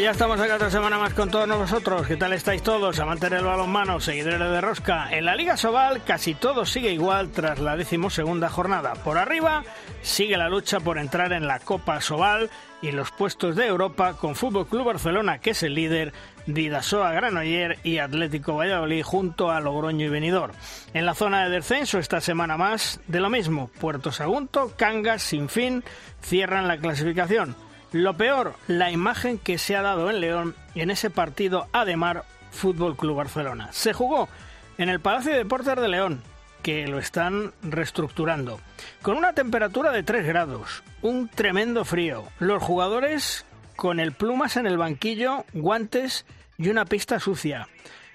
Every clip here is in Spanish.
Ya estamos acá otra semana más con todos nosotros. ¿Qué tal estáis todos? Amantes del balonmano, seguidores de Rosca. En la Liga Sobal casi todo sigue igual tras la decimosegunda jornada. Por arriba sigue la lucha por entrar en la Copa Sobal y los puestos de Europa con Fútbol Club Barcelona, que es el líder, Didasoa Granoller y Atlético Valladolid junto a Logroño y Benidorm. En la zona de descenso esta semana más de lo mismo. Puerto Sagunto, Cangas, Sinfín cierran la clasificación. Lo peor, la imagen que se ha dado en León en ese partido Ademar Fútbol Club Barcelona. Se jugó en el Palacio de Deportes de León, que lo están reestructurando, con una temperatura de 3 grados, un tremendo frío, los jugadores con el plumas en el banquillo, guantes y una pista sucia.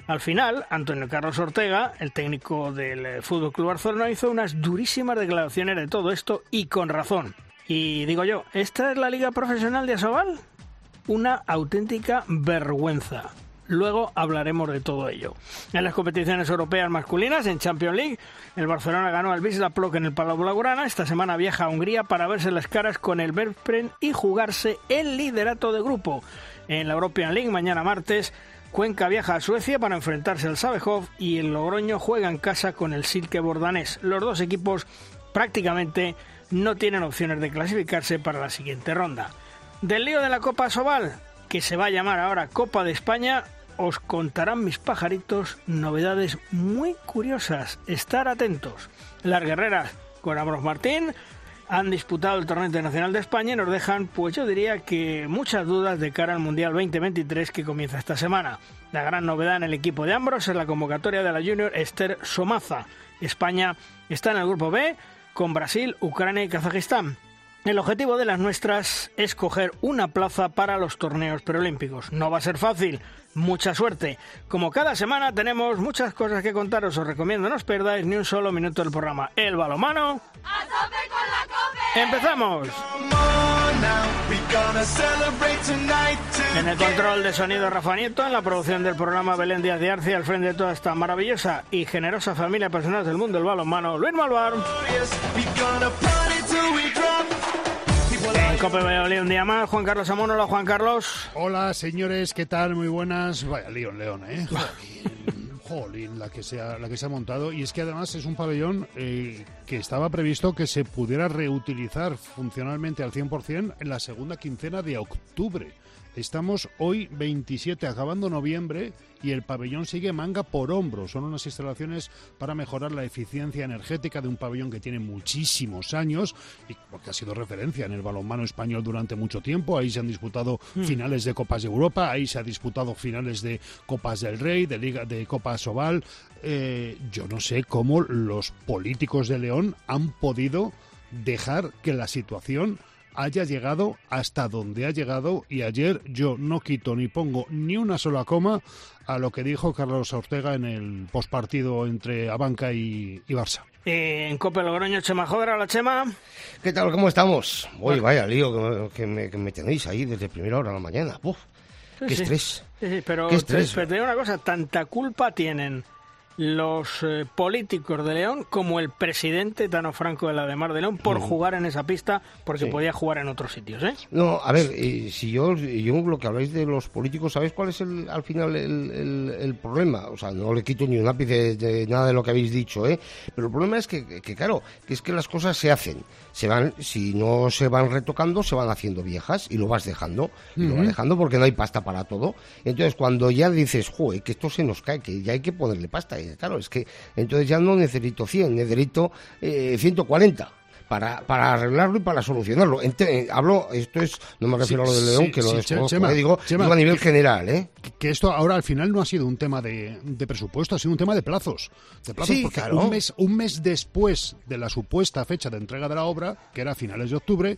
Al final, Antonio Carlos Ortega, el técnico del Fútbol Club Barcelona, hizo unas durísimas declaraciones de todo esto y con razón. Y digo yo, ¿esta es la liga profesional de Asobal? Una auténtica vergüenza. Luego hablaremos de todo ello. En las competiciones europeas masculinas, en Champions League, el Barcelona ganó al Wisla Plock en el Palau Blaugrana. Esta semana viaja a Hungría para verse las caras con el Berpren y jugarse el liderato de grupo. En la European League, mañana martes, Cuenca viaja a Suecia para enfrentarse al Sabejov y el Logroño juega en casa con el Silke Bordanés. Los dos equipos prácticamente no tienen opciones de clasificarse para la siguiente ronda. Del lío de la Copa Sobal, que se va a llamar ahora Copa de España, os contarán mis pajaritos novedades muy curiosas. Estar atentos. Las guerreras con Amros Martín han disputado el torneo internacional de España y nos dejan, pues yo diría que muchas dudas de cara al Mundial 2023 que comienza esta semana. La gran novedad en el equipo de Ambros es la convocatoria de la junior Esther Somaza. España está en el grupo B con Brasil, Ucrania y Kazajistán. El objetivo de las nuestras es coger una plaza para los torneos preolímpicos. No va a ser fácil, mucha suerte. Como cada semana tenemos muchas cosas que contaros, os recomiendo no os perdáis ni un solo minuto del programa. El balomano. ¡A tope con la cope! ¡Empezamos! En el control de sonido Rafa Nieto, en la producción del programa Belén Díaz de Arce, al frente de toda esta maravillosa y generosa familia personal del mundo del balonmano, Luis Malvar. En Cope un día más, Juan Carlos Amón, hola Juan Carlos. Hola señores, ¿qué tal? Muy buenas. Vaya lío León, ¿eh? Jolín, la que, se ha, la que se ha montado. Y es que además es un pabellón eh, que estaba previsto que se pudiera reutilizar funcionalmente al 100% en la segunda quincena de octubre. Estamos hoy 27, acabando noviembre, y el pabellón sigue manga por hombro. Son unas instalaciones para mejorar la eficiencia energética de un pabellón que tiene muchísimos años y porque ha sido referencia en el balonmano español durante mucho tiempo. Ahí se han disputado hmm. finales de Copas de Europa, ahí se ha disputado finales de Copas del Rey, de Liga de Copa Sobal. Eh, yo no sé cómo los políticos de León han podido dejar que la situación haya llegado hasta donde ha llegado y ayer yo no quito ni pongo ni una sola coma a lo que dijo Carlos Ortega en el postpartido entre Abanca y, Barça. Eh, en Copa Logroño, Chema Joder, la Chema. ¿Qué tal? ¿Cómo estamos? Uy, vaya lío que, me, tenéis ahí desde primera hora de la mañana. Uf, ¡Qué estrés! Sí, pero, ¿Qué estrés? pero te digo una cosa, tanta culpa tienen los eh, políticos de León como el presidente Tano Franco de la de Mar de León por jugar en esa pista porque podía jugar en otros sitios, ¿eh? No, a ver, eh, si yo, yo lo que habláis de los políticos, ¿sabéis cuál es el, al final el, problema? O sea, no le quito ni un ápice de, nada de lo que habéis dicho, ¿eh? Pero el problema es que, que, claro, que es que las cosas se hacen, se van, si no se van retocando, se van haciendo viejas y lo vas dejando, y lo vas dejando porque no hay pasta para todo. Entonces, cuando ya dices, joder, que esto se nos cae, que ya hay que ponerle pasta, claro, es que entonces ya no necesito 100, necesito eh, 140 para, para arreglarlo y para solucionarlo. Eh, hablo, esto es, no me refiero a lo de León, que lo sí, digo, a nivel general. ¿eh? Que, esto ahora al final no ha sido un tema de, presupuesto, ha sido un tema de plazos. De plazos porque un, mes, un mes después de la supuesta fecha de entrega de la obra, que era a finales de octubre,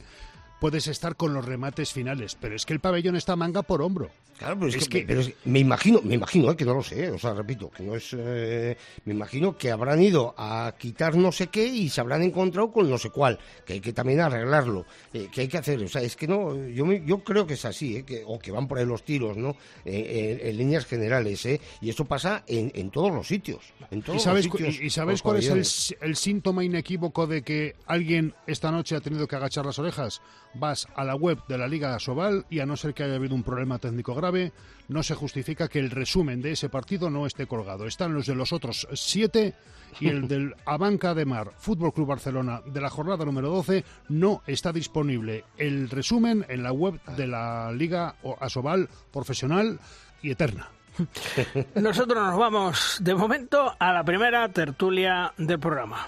puedes estar con los remates finales, pero es que el pabellón está manga por hombro. Claro, pero es, que, me imagino, me imagino eh, que no lo sé, o sea, repito, que no es, eh, me imagino que habrán ido a quitar no sé qué y se habrán encontrado con no sé cuál, que hay que también arreglarlo, eh, que hay que hacer, o sea, es que no, yo, yo creo que es así, que, o que van por ahí los tiros, ¿no? en líneas generales, ¿eh? Y eso pasa en, en todos los sitios, en todos ¿Y sabes, los sitios. ¿Y, sabes cuál es el, el síntoma inequívoco de que alguien esta noche ha tenido que agachar las orejas? Vas a la web de la Liga Sobal y a no ser que haya habido un problema técnico grave, no se justifica que el resumen de ese partido no esté colgado. Están los de los otros siete y el del Abanca de Mar Fútbol Club Barcelona de la jornada número 12 no está disponible. El resumen en la web de la Liga Asobal profesional y eterna. Nosotros nos vamos de momento a la primera tertulia del programa.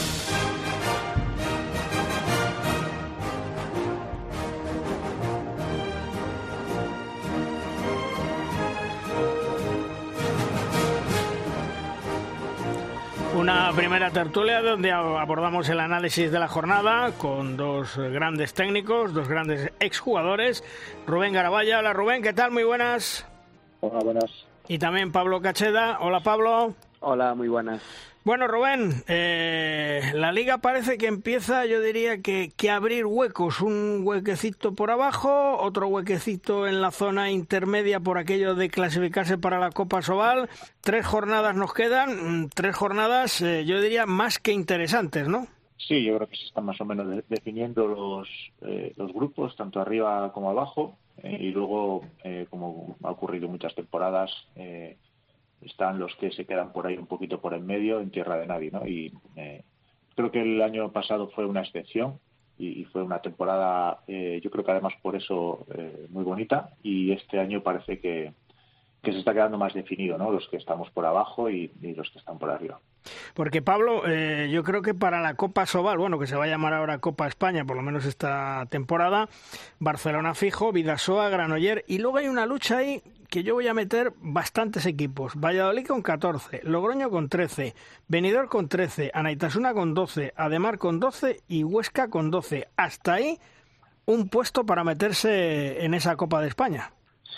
Una primera tertulia donde abordamos el análisis de la jornada con dos grandes técnicos, dos grandes exjugadores. Rubén Garabaya. Hola Rubén, ¿qué tal? Muy buenas. Hola, buenas. Y también Pablo Cacheda. Hola Pablo. Hola, muy buenas. Bueno, Rubén, eh, la liga parece que empieza, yo diría que, que abrir huecos, un huequecito por abajo, otro huequecito en la zona intermedia por aquello de clasificarse para la Copa Sobal. Tres jornadas nos quedan, mm, tres jornadas, eh, yo diría, más que interesantes, ¿no? Sí, yo creo que se están más o menos definiendo los, eh, los grupos, tanto arriba como abajo, y luego, como ha ocurrido en muchas temporadas, están los que se quedan por ahí un poquito por en medio, en tierra de nadie, ¿no? Y eh, creo que el año pasado fue una excepción y, fue una temporada, eh, yo creo que además por eso eh, muy bonita y este año parece que, que se está quedando más definido, ¿no? Los que estamos por abajo y, los que están por arriba. Porque Pablo, eh, yo creo que para la Copa Sobal, bueno, que se va a llamar ahora Copa España, por lo menos esta temporada, Barcelona fijo, Vidasoa, Granoller, y luego hay una lucha ahí que yo voy a meter bastantes equipos. Valladolid con 14, Logroño con 13, Benidorm con 13, Anaitasuna con 12, Ademar con 12 y Huesca con 12. Hasta ahí un puesto para meterse en esa Copa de España.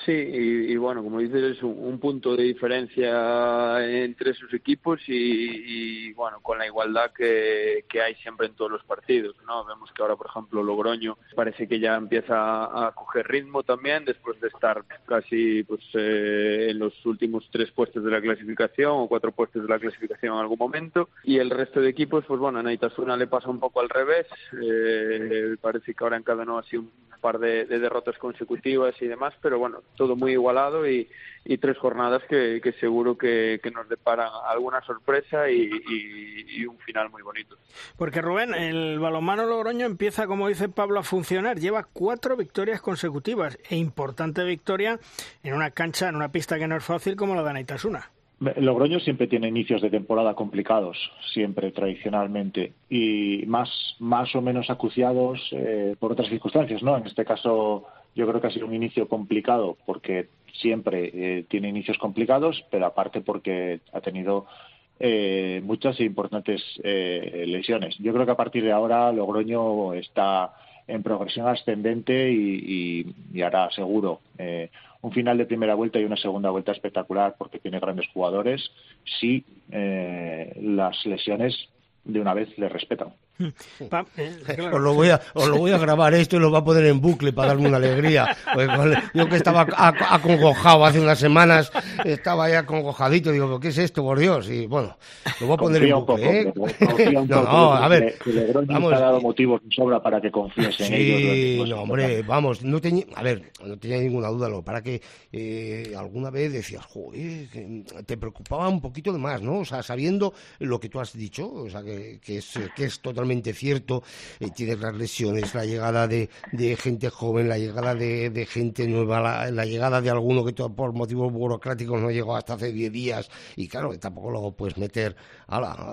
Sí, y, bueno, como dices, es un, punto de diferencia entre sus equipos y, bueno, con la igualdad que, hay siempre en todos los partidos, ¿no? Vemos que ahora, por ejemplo, Logroño parece que ya empieza a coger ritmo también después de estar casi pues eh, en los últimos tres puestos de la clasificación o cuatro puestos de la clasificación en algún momento y el resto de equipos, pues bueno, a Naitasuna le pasa un poco al revés, eh, parece que ahora encadenó así un par de, derrotas consecutivas y demás, pero bueno, todo muy igualado y, tres jornadas que, seguro que, nos deparan alguna sorpresa y, un final muy bonito. Porque Rubén, el balonmano Logroño empieza, como dice Pablo, a funcionar. Lleva cuatro victorias consecutivas e importante victoria en una cancha, en una pista que no es fácil como la de Anaitasuna. Logroño siempre tiene inicios de temporada complicados, siempre tradicionalmente, y más, más o menos acuciados eh, por otras circunstancias, ¿no? En este caso, yo creo que ha sido un inicio complicado porque siempre eh, tiene inicios complicados, pero aparte porque ha tenido eh, muchas e importantes lesiones. Yo creo que a partir de ahora Logroño está en progresión ascendente y, y, hará seguro un final de primera vuelta y una segunda vuelta espectacular porque tiene grandes jugadores si eh, las lesiones de una vez le respetan. Eh, os, lo voy a, os lo voy a grabar esto y lo va a poner en bucle para darme una alegría. Pues, yo que estaba acongojado hace unas semanas, estaba ya acongojadito, digo, ¿qué es esto, por Dios? Y bueno, lo voy a poner en bucle. ¿eh? no, no, a ver. vamos, ha dado motivos sobra para que confíes en ellos. Sí, no, hombre, vamos, no tenía, a ver, no tenía ninguna duda, lo para que eh, alguna vez decías, joder, te preocupaba un poquito de más, ¿no? O sea, sabiendo lo que tú has dicho, o sea, que que, es, que es totalmente cierto. Eh, tienes las lesiones, la llegada de, de gente joven, la llegada de, de gente nueva, la, llegada de alguno que por motivos burocráticos no llegó hasta hace 10 días y claro, tampoco luego puedes meter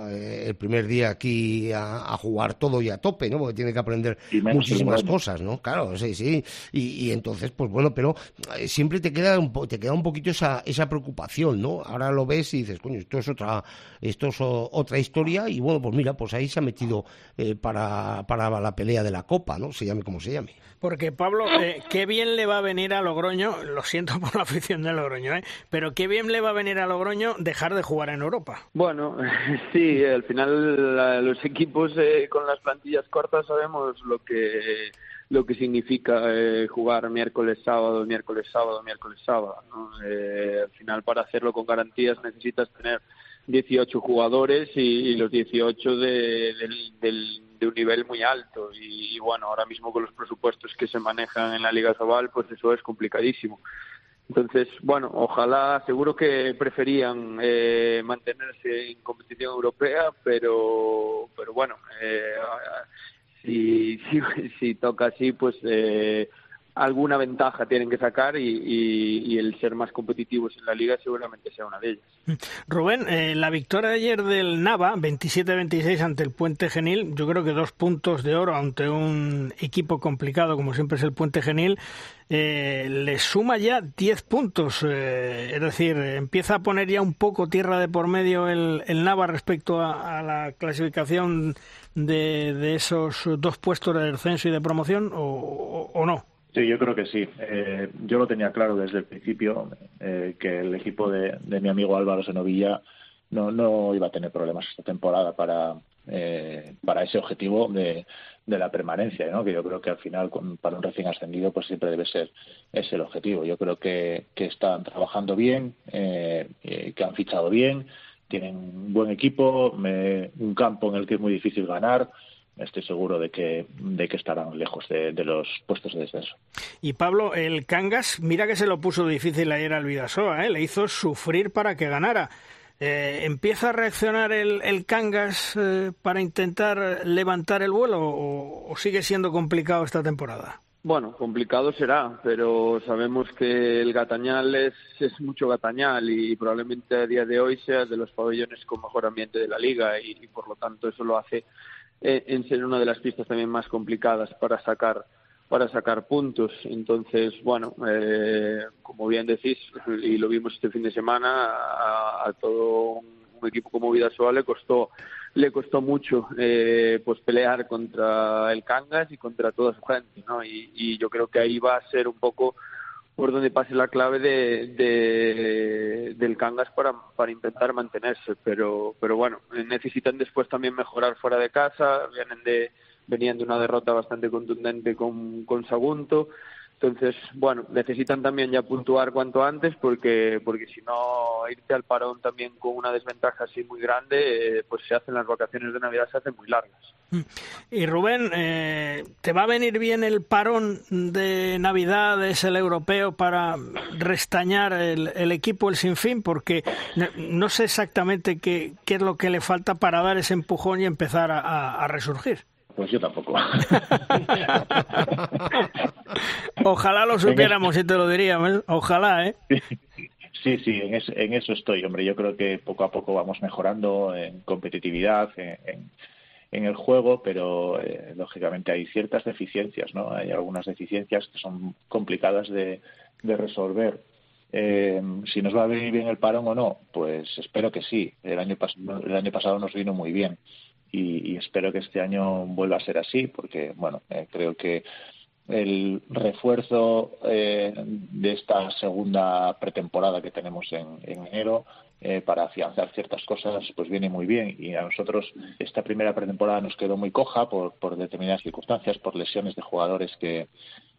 eh, el primer día aquí a, jugar todo y a tope, ¿no? Porque tiene que aprender muchísimas cosas, ¿no? Claro, sí, sí. Y, y entonces, pues bueno, pero eh, siempre te queda un, te queda un poquito esa, esa preocupación, ¿no? Ahora lo ves y dices, coño, esto es otra, esto es otra historia y bueno, pues mira, pues ahí se ha metido eh, para, para la pelea de la Copa, ¿no? Se llame como se llame. Porque Pablo, eh, qué bien le va a venir a Logroño, lo siento por la afición de Logroño, ¿eh? pero qué bien le va a venir a Logroño dejar de jugar en Europa. Bueno, sí, al final los equipos con las plantillas cortas sabemos lo que lo que significa eh, jugar miércoles, sábado, miércoles, sábado, miércoles, sábado. Eh, al final, para hacerlo con garantías necesitas tener 18 jugadores y, los 18 de, de, un nivel muy alto. Y, bueno, ahora mismo con los presupuestos que se manejan en la Liga Sobal, pues eso es complicadísimo. Entonces, bueno, ojalá, seguro que preferían eh, mantenerse en competición europea, pero, pero bueno, eh, si, si, si toca así, pues eh, alguna ventaja tienen que sacar y, el ser más competitivos en la liga seguramente sea una de ellas. Rubén, eh, la victoria de ayer del Nava, 27-26 ante el Puente Genil, yo creo que dos puntos de oro ante un equipo complicado como siempre es el Puente Genil, eh, le suma ya 10 puntos, eh, es decir, empieza a poner ya un poco tierra de por medio el, Nava respecto a, la clasificación de, esos dos puestos de descenso y de promoción o no. Sí, yo creo que sí. Eh, yo lo tenía claro desde el principio eh, que el equipo de, mi amigo Álvaro Senovilla no, no iba a tener problemas esta temporada para, eh, para ese objetivo de, la permanencia, ¿no? que yo creo que al final para un recién ascendido pues siempre debe ser ese el objetivo. Yo creo que, que están trabajando bien, que han fichado bien, tienen un buen equipo, un campo en el que es muy difícil ganar estoy seguro de que, de que estarán lejos de, los puestos de descenso. Y Pablo, el Cangas, mira que se lo puso difícil ayer al Vidasoa, ¿eh? le hizo sufrir para que ganara. Eh, ¿Empieza a reaccionar el, el Cangas eh, para intentar levantar el vuelo o, sigue siendo complicado esta temporada? Bueno, complicado será, pero sabemos que el Gatañal es, es mucho Gatañal y probablemente a día de hoy sea de los pabellones con mejor ambiente de la liga y por lo tanto eso lo hace eh, en ser una de las pistas también más complicadas para sacar para sacar puntos. Entonces, bueno, eh, como bien decís, y lo vimos este fin de semana, a, todo un, equipo como Vidasoa le costó le costó mucho eh, pues pelear contra el Cangas y contra toda su gente, ¿no? Y, y yo creo que ahí va a ser un poco por donde pase la clave de, del Cangas para, para intentar mantenerse. Pero, pero bueno, necesitan después también mejorar fuera de casa. Vienen de, venían de una derrota bastante contundente con, con Sagunto. Entonces, bueno, necesitan también ya puntuar cuanto antes porque, porque si no, irte al parón también con una desventaja así muy grande, eh, pues se hacen las vacaciones de Navidad, se hacen muy largas. Mm. Y Rubén, eh, ¿te va a venir bien el parón de Navidad, es el europeo, para restañar el, equipo, el sinfín? Porque no sé exactamente qué, qué es lo que le falta para dar ese empujón y empezar a resurgir. Pues yo tampoco. Ojalá lo supiéramos y te lo diríamos. Ojalá, ¿eh? Sí, sí, en eso, en eso estoy, hombre. Yo creo que poco a poco vamos mejorando en competitividad, en, en, el juego, pero eh, lógicamente hay ciertas deficiencias, ¿no? Hay algunas deficiencias que son complicadas de, de resolver. Eh, si nos va a venir bien el parón o no, pues espero que sí. El año, el año pasado nos vino muy bien y, espero que este año vuelva a ser así, porque bueno, eh, creo que el refuerzo eh, de esta segunda pretemporada que tenemos en, enero eh, para afianzar ciertas cosas pues viene muy bien. Y a nosotros esta primera pretemporada nos quedó muy coja por, por determinadas circunstancias por lesiones de jugadores que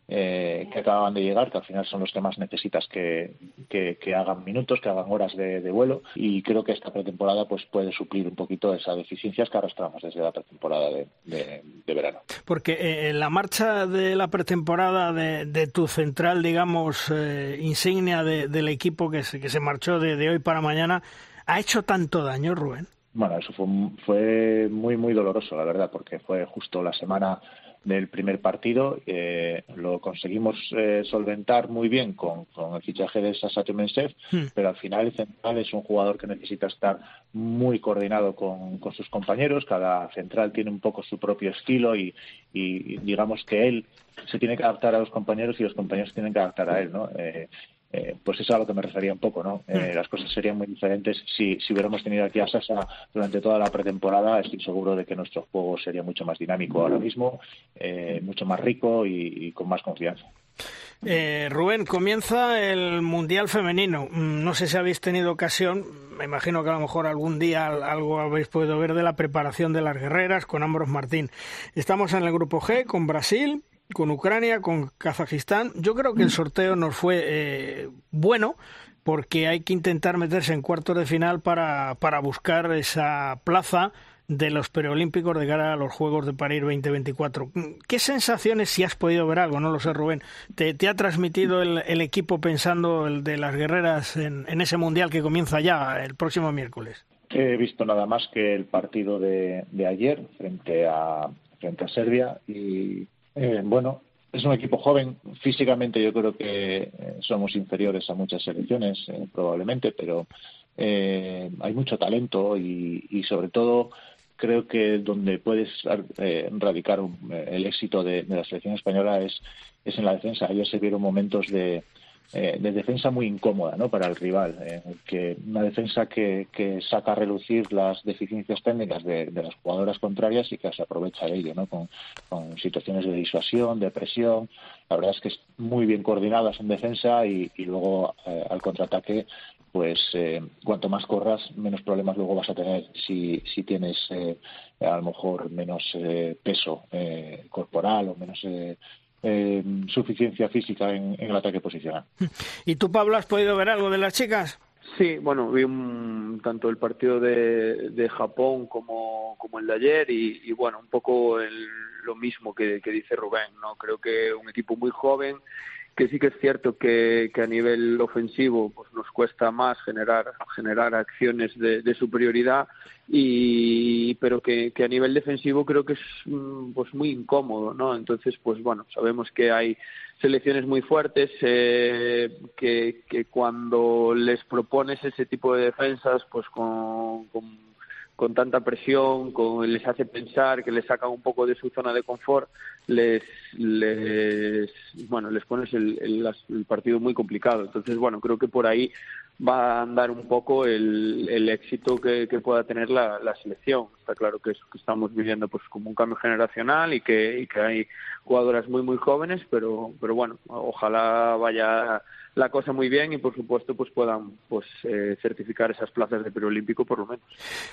eh, que acaban de llegar, que al final son los que más necesitas que, que, hagan minutos, que hagan horas de, vuelo y creo que esta pretemporada pues puede suplir un poquito esas deficiencias que arrastramos desde la pretemporada de, verano. Porque eh, la marcha de la pretemporada de, tu central, digamos, eh, insignia del equipo que se, que se marchó de, hoy para mañana, ¿ha hecho tanto daño, Rubén? bueno, eso fue, fue muy, muy doloroso, la verdad, porque fue justo la semana del primer partido. Eh, lo conseguimos eh, solventar muy bien con, el fichaje de Sasato Mensev, hmm. pero al final el central es un jugador que necesita estar muy coordinado con, sus compañeros. Cada central tiene un poco su propio estilo y, y, digamos que él se tiene que adaptar a los compañeros y los compañeros tienen que adaptar a él. ¿no? Eh, eh, pues eso es a lo que me refería un poco, ¿no? Eh, mm. las cosas serían muy diferentes si, si hubiéramos tenido aquí a Sasa durante toda la pretemporada. Estoy seguro de que nuestro juego sería mucho más dinámico ahora mismo, eh, mucho más rico y, con más confianza. Rubén, comienza el Mundial Femenino. Mm, no sé si habéis tenido ocasión, me imagino que a lo mejor algún día algo habéis podido ver de la preparación de las guerreras con Ambros Martín. Estamos en el grupo G con Brasil, con Ucrania, con Kazajistán. Yo creo que el sorteo nos fue eh, bueno porque hay que intentar meterse en cuartos de final para, para buscar esa plaza de los preolímpicos de cara a los Juegos de París 2024. ¿Qué sensaciones, si has podido ver algo, no lo sé Rubén, te, ha transmitido el, equipo pensando el de las guerreras en, en, ese Mundial que comienza ya el próximo miércoles? He visto nada más que el partido de, de ayer frente a, frente a Serbia y eh, bueno, es un equipo joven. Físicamente yo creo que eh, somos inferiores a muchas selecciones, eh, probablemente, pero hay mucho talento y, sobre todo creo que donde puedes radicar el éxito de, de, la selección española es, es en la defensa. Ayer se vieron momentos de, eh, de defensa muy incómoda ¿no? para el rival, que una defensa que, que, saca a relucir las deficiencias técnicas de, las jugadoras contrarias y que se aprovecha de ello, ¿no? con, situaciones de disuasión, de presión. La verdad es que es muy bien coordinadas en defensa y, luego eh, al contraataque pues eh, cuanto más corras, menos problemas luego vas a tener si, si tienes a lo mejor menos peso corporal o menos eh, suficiencia física en, el ataque posicional. ¿Y tú, Pablo, has podido ver algo de las chicas? Sí, bueno, vi tanto el partido de, de Japón como, como, el de ayer y, bueno, un poco lo mismo que, que, dice Rubén, ¿no? Creo que un equipo muy joven que sí que es cierto que, que, a nivel ofensivo pues nos cuesta más generar generar acciones de, de superioridad y pero que, que, a nivel defensivo creo que es mm, pues muy incómodo no entonces pues bueno sabemos que hay selecciones muy fuertes eh, que, que cuando les propones ese tipo de defensas pues con, con con tanta presión, con, les hace pensar, que les saca un poco de su zona de confort, les, les bueno, les pones el, el, partido muy complicado. Entonces, bueno, creo que por ahí va a andar un poco el, el éxito que, pueda tener la, la, selección. Está claro que, es, que estamos viviendo pues como un cambio generacional y que, y que hay jugadoras muy muy jóvenes, pero, pero bueno, ojalá vaya la cosa muy bien y por supuesto pues puedan pues eh, certificar esas plazas de preolímpico por lo menos.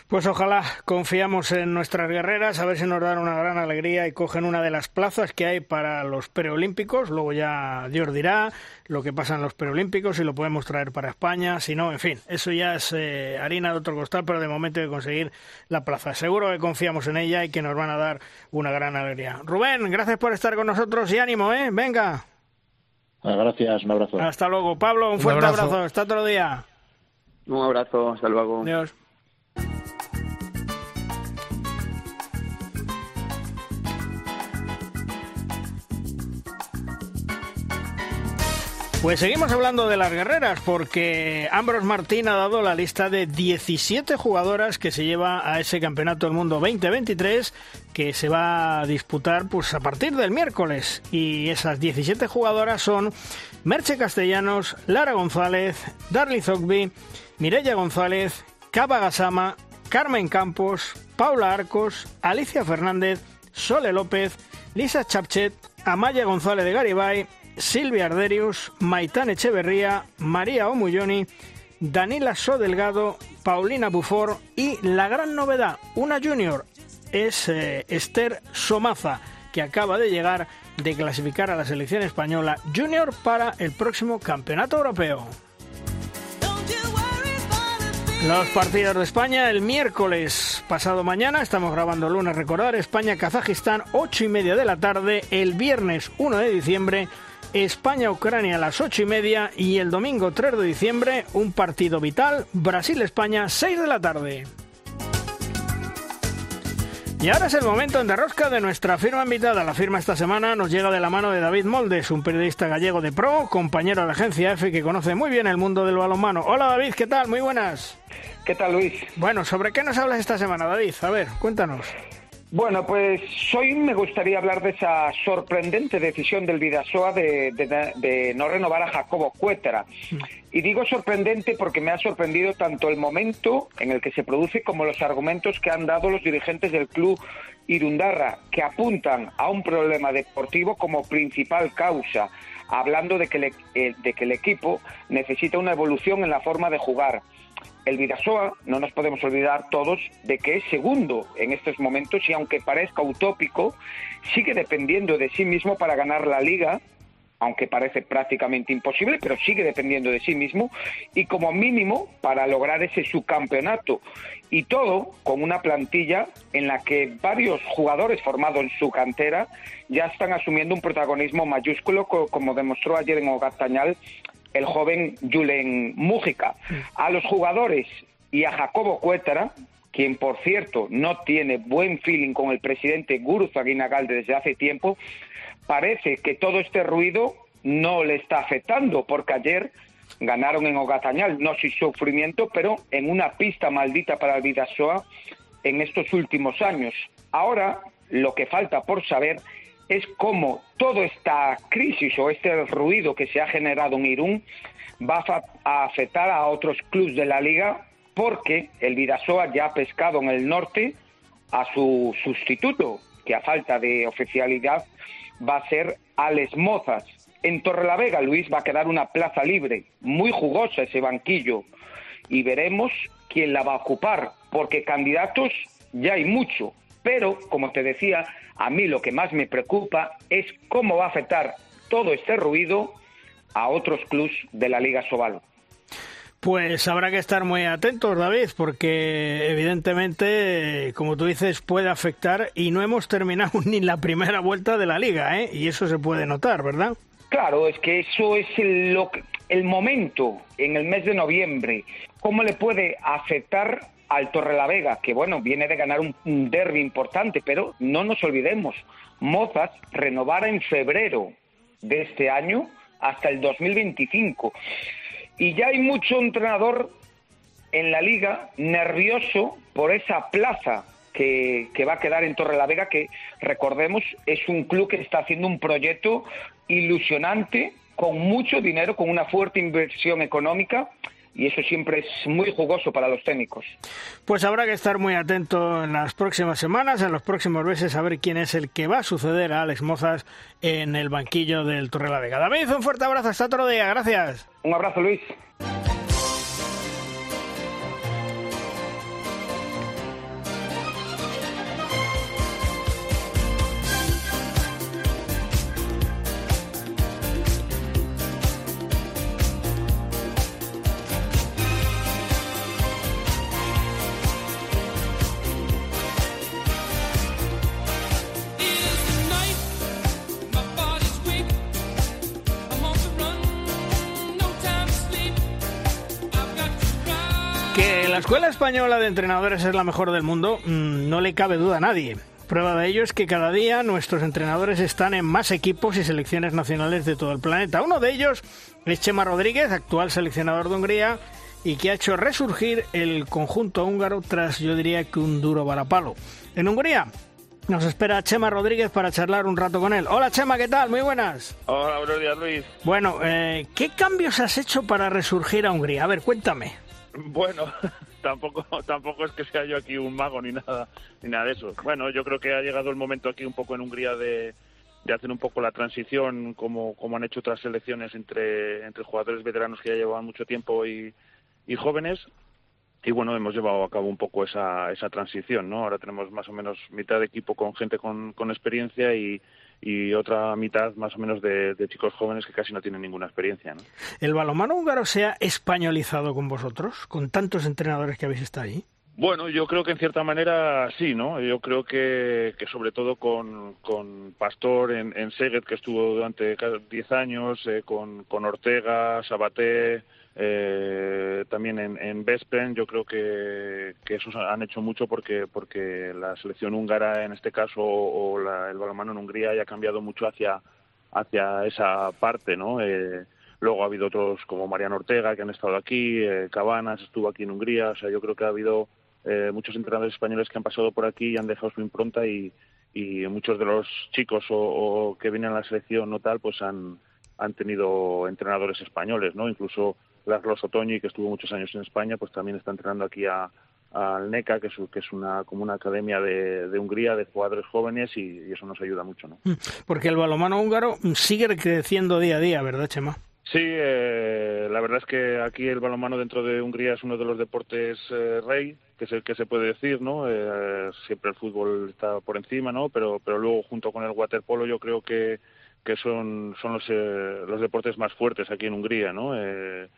Pues ojalá confiamos en nuestras guerreras a ver si nos dan una gran alegría y cogen una de las plazas que hay para los preolímpicos, luego ya Dios dirá lo que pasa en los preolímpicos si lo podemos traer para España, si no, en fin, eso ya es eh, harina de otro costal, pero de momento hay que conseguir la plaza. Seguro que confiamos en ella y que nos van a dar una gran alegría. Rubén, gracias por estar con nosotros y ánimo, ¿eh? Venga. Ah, gracias, un abrazo. Hasta luego. Pablo, un, fuerte abrazo. abrazo. Hasta otro día. Un abrazo, hasta luego. Adiós. Pues seguimos hablando de las guerreras porque Ambros Martín ha dado la lista de 17 jugadoras que se lleva a ese Campeonato del Mundo 2023 que se va a disputar pues a partir del miércoles. Y esas 17 jugadoras son Merche Castellanos, Lara González, Darly Zogby, Mireya González, Cava Gasama, Carmen Campos, Paula Arcos, Alicia Fernández, Sole López, Lisa Chapchet, Amaya González de Garibay, Silvia Arderius, Maitán Echeverría, María Omulloni, Danila Sodelgado, Paulina Bufor y la gran novedad, una junior, es eh, Esther Somaza, que acaba de llegar de clasificar a la selección española junior para el próximo Campeonato Europeo. Los partidos de España el miércoles pasado mañana, estamos grabando lunes, recordar, España-Kazajistán, 8 y media de la tarde, el viernes 1 de diciembre, España-Ucrania a las ocho y media y el domingo 3 de diciembre un partido vital, Brasil-España, 6 de la tarde. Y ahora es el momento en derrosca de nuestra firma invitada. La firma esta semana nos llega de la mano de David Moldes, un periodista gallego de pro, compañero de la agencia EFE que conoce muy bien el mundo del balonmano. Hola David, ¿qué tal? Muy buenas. ¿Qué tal Luis? Bueno, ¿sobre qué nos hablas esta semana, David? A ver, cuéntanos. Bueno, pues hoy me gustaría hablar de esa sorprendente decisión del Vidasoa de, no renovar a Jacobo Cuétara. Y digo sorprendente porque me ha sorprendido tanto el momento en el que se produce como los argumentos que han dado los dirigentes del club Irundarra, que apuntan a un problema deportivo como principal causa, hablando de que, eh, de que el equipo necesita una evolución en la forma de jugar el Vidasoa, no nos podemos olvidar todos de que es segundo en estos momentos y aunque parezca utópico, sigue dependiendo de sí mismo para ganar la liga, aunque parece prácticamente imposible, pero sigue dependiendo de sí mismo y como mínimo para lograr ese subcampeonato. Y todo con una plantilla en la que varios jugadores formados en su cantera ya están asumiendo un protagonismo mayúsculo, como demostró ayer en Ogatañal el joven Julen Mújica. A los jugadores y a Jacobo Cuétara, quien por cierto no tiene buen feeling con el presidente Guruz Aguinagalde desde hace tiempo, parece que todo este ruido no le está afectando, porque ayer ganaron en Ogatañal, no sin sufrimiento, pero en una pista maldita para el Vidasoa en estos últimos años. Ahora, lo que falta por saber es cómo toda esta crisis o este ruido que se ha generado en Irún va a afectar a otros clubes de la liga porque el Vidasoa ya ha pescado en el norte a su sustituto, que a falta de oficialidad va a ser Alex Mozas. En Torrelavega, Luis, va a quedar una plaza libre, muy jugosa ese banquillo, y veremos quién la va a ocupar, porque candidatos ya hay mucho, pero, como te decía, a mí lo que más me preocupa es cómo va a afectar todo este ruido a otros clubes de la Liga Sobal. Pues habrá que estar muy atentos, David, porque evidentemente, como tú dices, puede afectar y no hemos terminado ni la primera vuelta de la liga, ¿eh? Y eso se puede notar, ¿verdad? Claro, es que eso es el, lo, el momento en el mes de noviembre. ¿Cómo le puede afectar al Torrelavega, que bueno, viene de ganar un, derby importante, pero no nos olvidemos, Mozas renovará en febrero de este año hasta el 2025. Y ya hay mucho entrenador en la liga nervioso por esa plaza que, que, va a quedar en Torrelavega, que recordemos es un club que está haciendo un proyecto ilusionante, con mucho dinero, con una fuerte inversión económica y eso siempre es muy jugoso para los técnicos. Pues habrá que estar muy atento en las próximas semanas, en los próximos meses, a ver quién es el que va a suceder a Alex Mozas en el banquillo del Torrelavega. David, un fuerte abrazo, hasta otro día, gracias. Un abrazo, Luis. La escuela española de entrenadores es la mejor del mundo, mm, no le cabe duda a nadie. Prueba de ello es que cada día nuestros entrenadores están en más equipos y selecciones nacionales de todo el planeta. Uno de ellos es Chema Rodríguez, actual seleccionador de Hungría, y que ha hecho resurgir el conjunto húngaro tras, yo diría que un duro varapalo. En Hungría nos espera Chema Rodríguez para charlar un rato con él. Hola Chema, ¿qué tal? Muy buenas. Hola, buenos días Luis. Bueno, eh, ¿qué cambios has hecho para resurgir a Hungría? A ver, cuéntame. Bueno, tampoco tampoco es que sea yo aquí un mago ni nada ni nada de eso. Bueno, yo creo que ha llegado el momento aquí un poco en Hungría de, de hacer un poco la transición como, como han hecho otras selecciones entre, entre jugadores veteranos que ya llevaban mucho tiempo y, y jóvenes. Y bueno, hemos llevado a cabo un poco esa, esa transición, ¿no? Ahora tenemos más o menos mitad de equipo con gente con, con experiencia y, y otra mitad más o menos de, chicos jóvenes que casi no tienen ninguna experiencia. ¿no? ¿El balonmano húngaro se ha españolizado con vosotros, con tantos entrenadores que habéis estado ahí? Bueno, yo creo que en cierta manera sí, ¿no? Yo creo que, que sobre todo con, con Pastor en, en Seguet, que estuvo durante 10 años, eh, con, con Ortega, Sabaté, eh, también en, en Vespren, yo creo que, que esos han hecho mucho porque, porque la selección húngara, en este caso, o la, el balonmano en Hungría, haya cambiado mucho hacia, hacia esa parte, ¿no? Eh, luego ha habido otros como Mariano Ortega que han estado aquí, eh, Cabanas estuvo aquí en Hungría, o sea, yo creo que ha habido eh, muchos entrenadores españoles que han pasado por aquí y han dejado su impronta y, y muchos de los chicos o, que vienen a la selección o tal, pues han, han tenido entrenadores españoles, ¿no? Incluso Laszlo Otoñi, que estuvo muchos años en España, pues también está entrenando aquí a, al NECA, que es, que es una, como una academia de, de Hungría de jugadores jóvenes y, y, eso nos ayuda mucho, ¿no? Porque el balomano húngaro sigue creciendo día a día, ¿verdad, Chema? Sí, eh, la verdad es que aquí el balonmano dentro de Hungría es uno de los deportes eh, rey, que se, que se puede decir, ¿no? Eh, siempre el fútbol está por encima, ¿no? Pero, pero luego junto con el waterpolo yo creo que, que son, son los, eh, los deportes más fuertes aquí en Hungría, ¿no? Eh,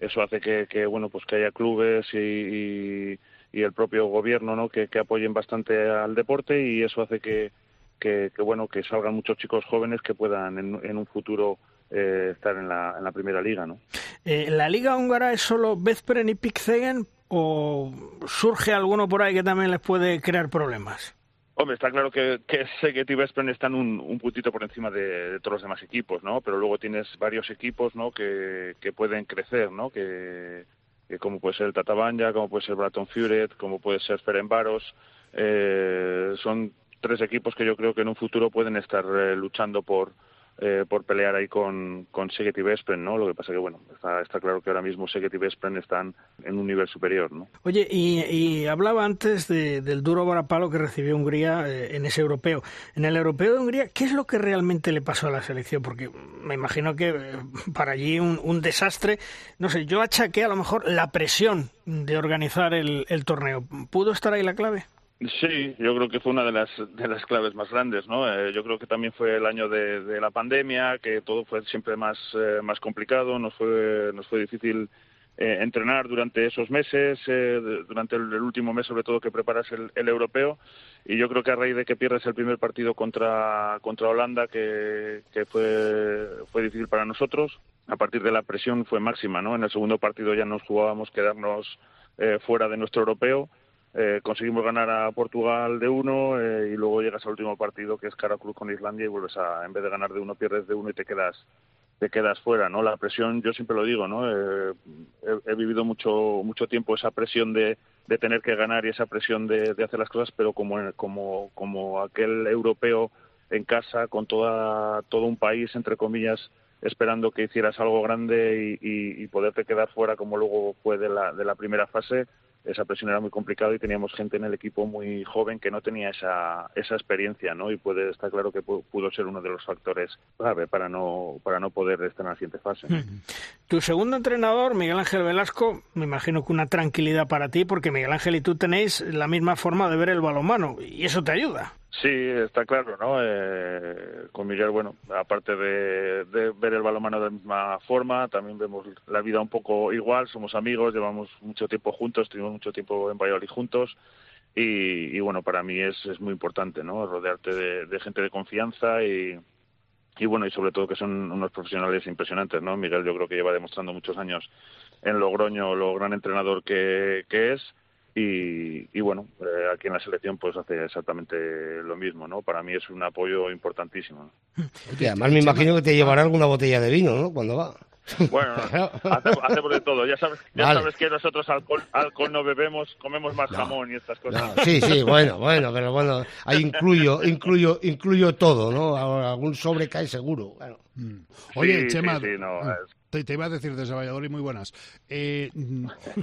eso hace que, que, bueno, pues que haya clubes y, y, el propio gobierno, ¿no? Que, apoyen bastante al deporte y eso hace que, que, bueno, que salgan muchos chicos jóvenes que puedan en, un futuro eh, estar en la, en la primera liga, ¿no? Eh, ¿La liga húngara es solo Veszprem y Pixegen o surge alguno por ahí que también les puede crear problemas? Hombre, está claro que, que Szeged y Veszprem están un, un puntito por encima de, todos los demás equipos, ¿no? Pero luego tienes varios equipos, ¿no? Que, que pueden crecer, ¿no? Que, que como puede ser el Tatabanya, como puede ser Braton Furet, como puede ser Ferenbaros, eh, son tres equipos que yo creo que en un futuro pueden estar eh, luchando por eh, por pelear ahí con, con Szeged y ¿no? Lo que pasa que, bueno, está, está claro que ahora mismo Szeged y Veszprem están en un nivel superior, ¿no? Oye, y, y hablaba antes de, del duro varapalo que recibió Hungría eh, en ese europeo. En el europeo de Hungría, ¿qué es lo que realmente le pasó a la selección? Porque me imagino que eh, para allí un, un desastre. No sé, yo achaqué a lo mejor la presión de organizar el, el torneo. ¿Pudo estar ahí la clave? Sí, yo creo que fue una de las de las claves más grandes, ¿no? Eh, yo creo que también fue el año de, la pandemia, que todo fue siempre más eh, más complicado, nos fue nos fue difícil eh, entrenar durante esos meses, eh, durante el, el, último mes sobre todo que preparas el, el, europeo, y yo creo que a raíz de que pierdes el primer partido contra contra Holanda, que, que fue fue difícil para nosotros, a partir de la presión fue máxima, ¿no? En el segundo partido ya nos jugábamos quedarnos eh, fuera de nuestro europeo eh, conseguimos ganar a Portugal de uno eh, y luego llegas al último partido que es cara cruz con Islandia y vuelves a en vez de ganar de uno pierdes de uno y te quedas te quedas fuera no la presión yo siempre lo digo no eh, he, he, vivido mucho mucho tiempo esa presión de, de tener que ganar y esa presión de, de hacer las cosas pero como como como aquel europeo en casa con toda todo un país entre comillas esperando que hicieras algo grande y, y, y poderte quedar fuera como luego fue de la de la primera fase esa presión era muy complicada y teníamos gente en el equipo muy joven que no tenía esa, esa experiencia, ¿no? Y puede estar claro que pudo ser uno de los factores clave para no, para no poder estar en la siguiente fase. Tu segundo entrenador, Miguel Ángel Velasco, me imagino que una tranquilidad para ti, porque Miguel Ángel y tú tenéis la misma forma de ver el balonmano y eso te ayuda. Sí, está claro, ¿no? Eh, con Miguel, bueno, aparte de, de, ver el balonmano de la misma forma, también vemos la vida un poco igual, somos amigos, llevamos mucho tiempo juntos, estuvimos mucho tiempo en Valladolid juntos y, y bueno, para mí es, es, muy importante, ¿no? Rodearte de, gente de confianza y, y bueno, y sobre todo que son unos profesionales impresionantes, ¿no? Miguel yo creo que lleva demostrando muchos años en Logroño lo gran entrenador que es y, y, bueno, eh, aquí en la selección pues hace exactamente lo mismo, ¿no? Para mí es un apoyo importantísimo. Y además me imagino que te llevará alguna botella de vino, ¿no? Cuando va. Bueno, hacemos, hacemos, de todo. Ya sabes, ya vale. sabes que nosotros alcohol, alcohol no bebemos, comemos más no, jamón y estas cosas. No, sí, sí, bueno, bueno, pero bueno, ahí incluyo, incluyo, incluyo todo, ¿no? Algún sobre cae seguro. Bueno. Mm. Oye, sí, Chema, sí, sí, no, es... Te, iba a decir desde Valladolid, muy buenas. Eh,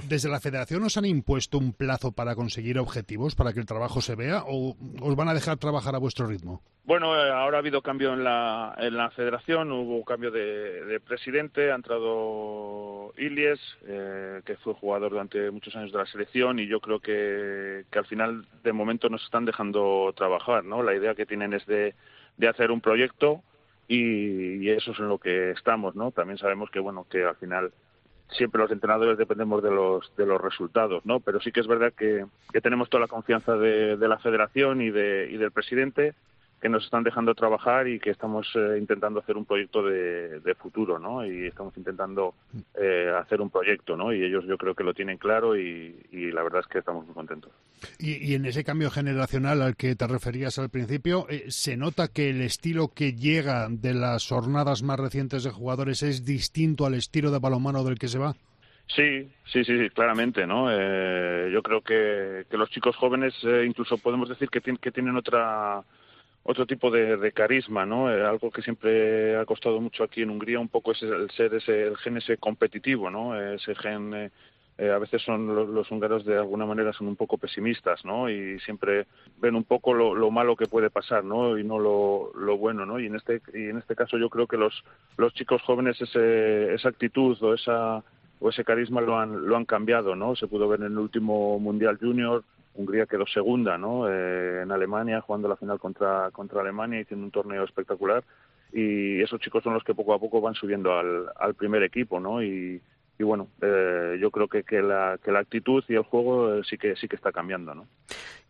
¿Desde la federación os han impuesto un plazo para conseguir objetivos, para que el trabajo se vea, o os van a dejar trabajar a vuestro ritmo? Bueno, eh, ahora ha habido cambio en la, en la federación, hubo cambio de, de presidente, ha entrado Ilies, eh, que fue jugador durante muchos años de la selección, y yo creo que, que al final, de momento, nos están dejando trabajar, ¿no? La idea que tienen es de, de hacer un proyecto, y, y, eso es en lo que estamos, ¿no? También sabemos que, bueno, que al final siempre los entrenadores dependemos de los de los resultados, ¿no? Pero sí que es verdad que, que tenemos toda la confianza de, de la Federación y de y del presidente que nos están dejando trabajar y que estamos eh, intentando hacer un proyecto de, de, futuro, ¿no? Y estamos intentando eh, hacer un proyecto, ¿no? Y ellos yo creo que lo tienen claro y, y la verdad es que estamos muy contentos. Y, y, en ese cambio generacional al que te referías al principio, eh, ¿se nota que el estilo que llega de las jornadas más recientes de jugadores es distinto al estilo de balonmano del que se va? Sí, sí, sí, claramente, ¿no? Eh, yo creo que, que los chicos jóvenes eh, incluso podemos decir que, tienen, que tienen otra otro tipo de, de carisma, ¿no? Eh, algo que siempre ha costado mucho aquí en Hungría, un poco es el ser ese, el gen ese competitivo, ¿no? Ese gen, eh, eh, a veces son los, húngaros de alguna manera son un poco pesimistas, ¿no? Y siempre ven un poco lo, lo malo que puede pasar, ¿no? Y no lo, lo, bueno, ¿no? Y en este y en este caso yo creo que los los chicos jóvenes ese, esa actitud o esa o ese carisma lo han lo han cambiado, ¿no? Se pudo ver en el último mundial junior Hungría quedó segunda ¿no? Eh, en Alemania, jugando la final contra, contra Alemania haciendo un torneo espectacular. Y esos chicos son los que poco a poco van subiendo al, al primer equipo, ¿no? Y, y bueno, eh, yo creo que, que, la, que la actitud y el juego eh, sí que sí que está cambiando, ¿no?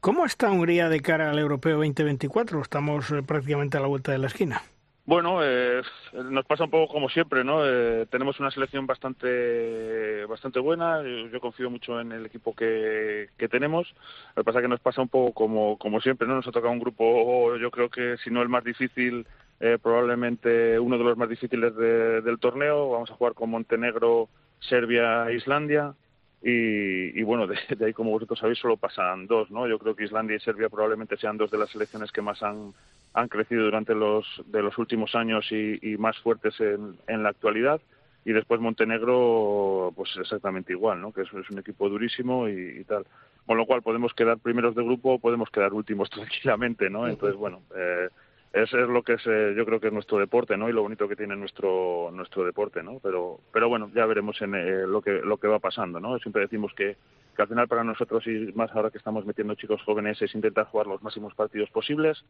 ¿Cómo está Hungría de cara al Europeo 2024? Estamos eh, prácticamente a la vuelta de la esquina. Bueno, eh, nos pasa un poco como siempre, ¿no? Eh, tenemos una selección bastante bastante buena. Yo, yo, confío mucho en el equipo que, que tenemos. Lo que pasa es que nos pasa un poco como, como siempre, ¿no? Nos ha tocado un grupo, yo creo que si no el más difícil, eh, probablemente uno de los más difíciles de, del torneo. Vamos a jugar con Montenegro, Serbia e Islandia. Y, y, bueno, de, de, ahí, como vosotros sabéis, solo pasan dos, ¿no? Yo creo que Islandia y Serbia probablemente sean dos de las selecciones que más han, han crecido durante los, de los últimos años y, y más fuertes en, en, la actualidad. Y después Montenegro, pues exactamente igual, ¿no? Que es, es un equipo durísimo y, y, tal. Con lo cual podemos quedar primeros de grupo o podemos quedar últimos tranquilamente, ¿no? Entonces, bueno, eh, eso es lo que es, eh, yo creo que es nuestro deporte, ¿no? Y lo bonito que tiene nuestro nuestro deporte, ¿no? Pero pero bueno, ya veremos en eh, lo que lo que va pasando, ¿no? Siempre decimos que que al final para nosotros y más ahora que estamos metiendo chicos jóvenes es intentar jugar los máximos partidos posibles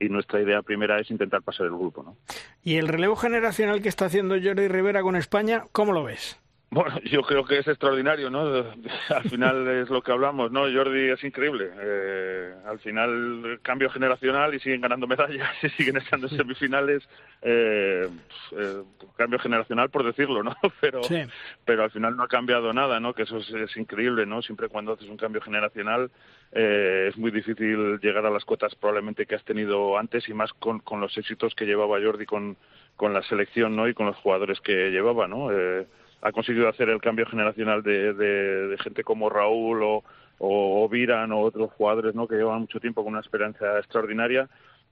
y nuestra idea primera es intentar pasar el grupo, ¿no? Y el relevo generacional que está haciendo Jordi Rivera con España, ¿cómo lo ves? Bueno, yo creo que es extraordinario, ¿no? Al final es lo que hablamos, ¿no? Jordi es increíble. Eh, al final, cambio generacional y siguen ganando medallas y siguen estando en semifinales. Eh, eh, cambio generacional, por decirlo, ¿no? Pero, sí. pero al final no ha cambiado nada, ¿no? Que eso es, es increíble, ¿no? Siempre cuando haces un cambio generacional eh, es muy difícil llegar a las cotas probablemente que has tenido antes y más con, con los éxitos que llevaba Jordi con, con la selección, ¿no? Y con los jugadores que llevaba, ¿no? Eh, ha conseguido hacer el cambio generacional de, de, de gente como Raúl o, o, o Viran o otros jugadores ¿no? que llevan mucho tiempo con una esperanza extraordinaria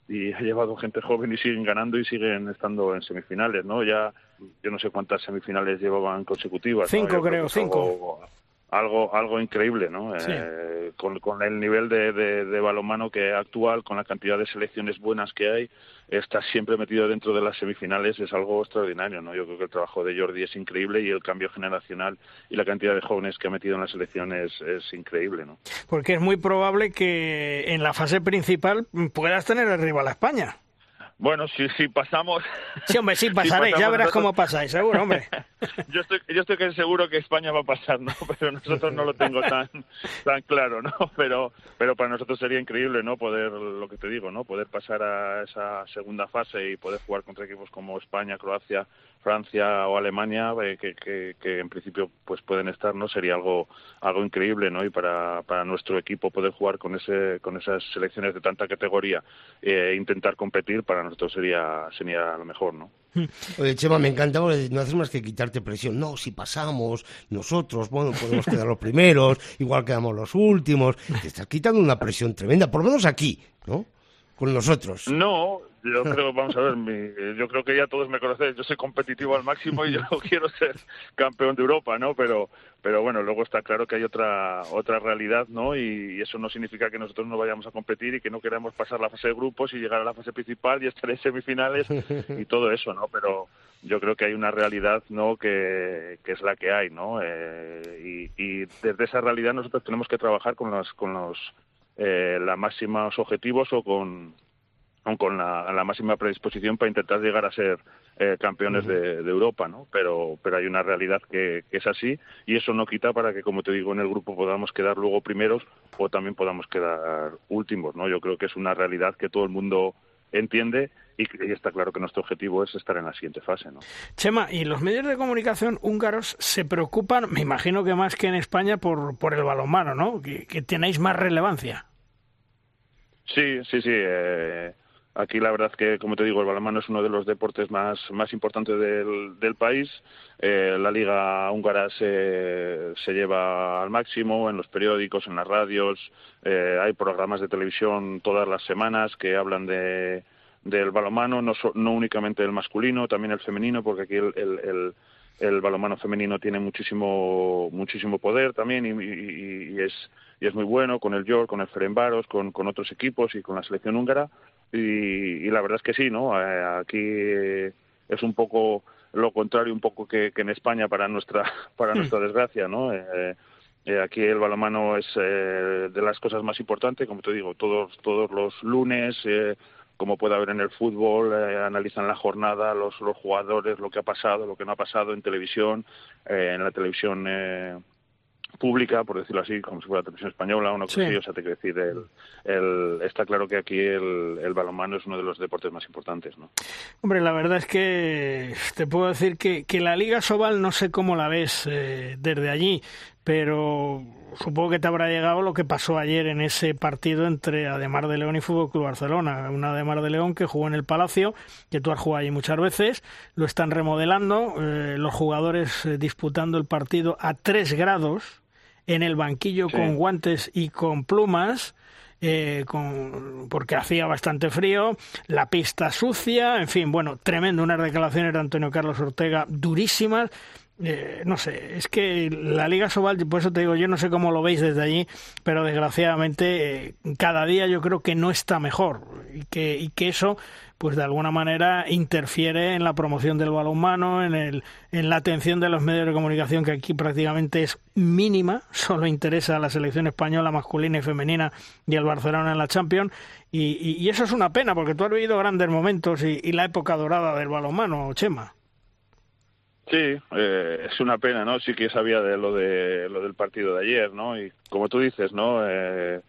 y ha llevado gente joven y siguen ganando y siguen estando en semifinales, ¿no? Ya yo no sé cuántas semifinales llevaban consecutivas. Cinco, ¿no? creo, cinco. Algo, algo, algo increíble, ¿no? Sí. Eh, con, con, el nivel de, de, de, balonmano que actual, con la cantidad de selecciones buenas que hay, estar siempre metido dentro de las semifinales es algo extraordinario, ¿no? Yo creo que el trabajo de Jordi es increíble y el cambio generacional y la cantidad de jóvenes que ha metido en la selección es, es increíble, ¿no? Porque es muy probable que en la fase principal puedas tener el rival a España. Bueno, si, si pasamos... Sí, hombre, sí pasaréis, si ya verás nosotros... cómo pasáis, seguro, hombre. yo, estoy, yo estoy seguro que España va a pasar, ¿no? Pero nosotros no lo tengo tan tan claro, ¿no? Pero pero para nosotros sería increíble, ¿no? Poder, lo que te digo, ¿no? Poder pasar a esa segunda fase y poder jugar contra equipos como España, Croacia, Francia o Alemania, eh, que, que, que en principio pues pueden estar, ¿no? Sería algo algo increíble, ¿no? Y para, para nuestro equipo poder jugar con ese con esas selecciones de tanta categoría e eh, intentar competir para nosotros sería sería lo mejor, ¿no? Oye, Chema, me encanta porque no haces más que quitarte presión. No, si pasamos, nosotros, bueno, podemos quedar los primeros, igual quedamos los últimos. Te estás quitando una presión tremenda, por lo menos aquí, ¿no? Con nosotros. No, yo creo, vamos a ver, mi, yo creo que ya todos me conocen, yo soy competitivo al máximo y yo quiero ser campeón de Europa, ¿no? Pero, pero bueno, luego está claro que hay otra otra realidad, ¿no? Y, eso no significa que nosotros no vayamos a competir y que no queramos pasar la fase de grupos y llegar a la fase principal y estar en semifinales y todo eso, ¿no? Pero yo creo que hay una realidad, ¿no? Que, que es la que hay, ¿no? Eh, y, y desde esa realidad nosotros tenemos que trabajar con los con los eh, los máximos objetivos o con con la, máxima predisposición para intentar llegar a ser eh, campeones de, Europa, ¿no? Pero, pero hay una realidad que, es así y eso no quita para que, como te digo, en el grupo podamos quedar luego primeros o también podamos quedar últimos, ¿no? Yo creo que es una realidad que todo el mundo entiende y, está claro que nuestro objetivo es estar en la siguiente fase, ¿no? Chema, y los medios de comunicación húngaros se preocupan, me imagino que más que en España, por, por el balonmano, ¿no? Que, que tenéis más relevancia. Sí, sí, sí. Eh, Aquí la verdad que, como te digo, el balonmano es uno de los deportes más, más importantes del, del país. Eh, la liga húngara se, se lleva al máximo en los periódicos, en las radios. Eh, hay programas de televisión todas las semanas que hablan de, del balonmano, no, no únicamente el masculino, también el femenino, porque aquí el, el, el, balonmano femenino tiene muchísimo, muchísimo poder también y, y, es, y es muy bueno con el York, con el Ferencváros, con, con otros equipos y con la selección húngara y, la verdad es que sí, ¿no? Eh, aquí es un poco lo contrario un poco que, en España para nuestra para hmm. nuestra desgracia, ¿no? Eh, eh, aquí el balonmano es de las cosas más importantes, como te digo, todos todos los lunes como puede haber en el fútbol, analizan la jornada, los, los jugadores, lo que ha pasado, lo que no ha pasado en televisión, en la televisión pública, por decirlo así, como si fuera la televisión española, una cosa así, o sea, te decir, el, el, está claro que aquí el, el, balonmano es uno de los deportes más importantes, ¿no? Hombre, la verdad es que te puedo decir que, que la Liga Sobal no sé cómo la ves eh, desde allí, pero supongo que te habrá llegado lo que pasó ayer en ese partido entre Ademar de León y Fútbol Club Barcelona. Una Ademar de León que jugó en el Palacio, que tú has jugado allí muchas veces, lo están remodelando, eh, los jugadores eh, disputando el partido a tres grados en el banquillo con guantes y con plumas. Eh, con, porque hacía bastante frío, la pista sucia, en fin, bueno, tremendo, unas declaraciones de Antonio Carlos Ortega durísimas. Eh, no sé, es que la Liga Sobal, por eso te digo, yo no sé cómo lo veis desde allí, pero desgraciadamente eh, cada día yo creo que no está mejor y que, y que eso pues de alguna manera interfiere en la promoción del balonmano, en, el, en la atención de los medios de comunicación, que aquí prácticamente es mínima, solo interesa a la selección española masculina y femenina y al Barcelona en la Champions, y, eso es una pena, porque tú has vivido grandes momentos y, la época dorada del balonmano, Chema. Sí, eh, es una pena, ¿no? Sí que sabía de lo de lo del partido de ayer, ¿no? Y como tú dices, ¿no? Eh,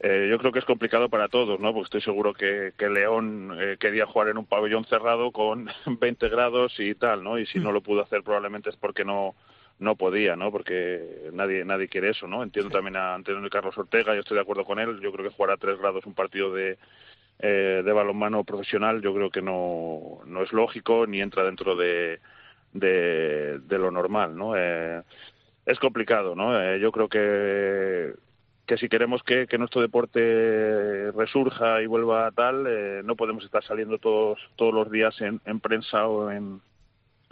eh, yo creo que es complicado para todos, ¿no? Porque estoy seguro que, que León eh, quería jugar en un pabellón cerrado con 20 grados y tal, ¿no? Y si no lo pudo hacer probablemente es porque no no podía, ¿no? Porque nadie nadie quiere eso, ¿no? Entiendo también a Antonio Carlos Ortega, yo estoy de acuerdo con él. Yo creo que jugar a 3 grados un partido de eh, de balonmano profesional, yo creo que no no es lógico ni entra dentro de de, de lo normal, ¿no? Eh, es complicado, ¿no? Eh, yo creo que que si queremos que, nuestro deporte resurja y vuelva a tal, eh, no podemos estar saliendo todos, todos los días en, en, prensa o en,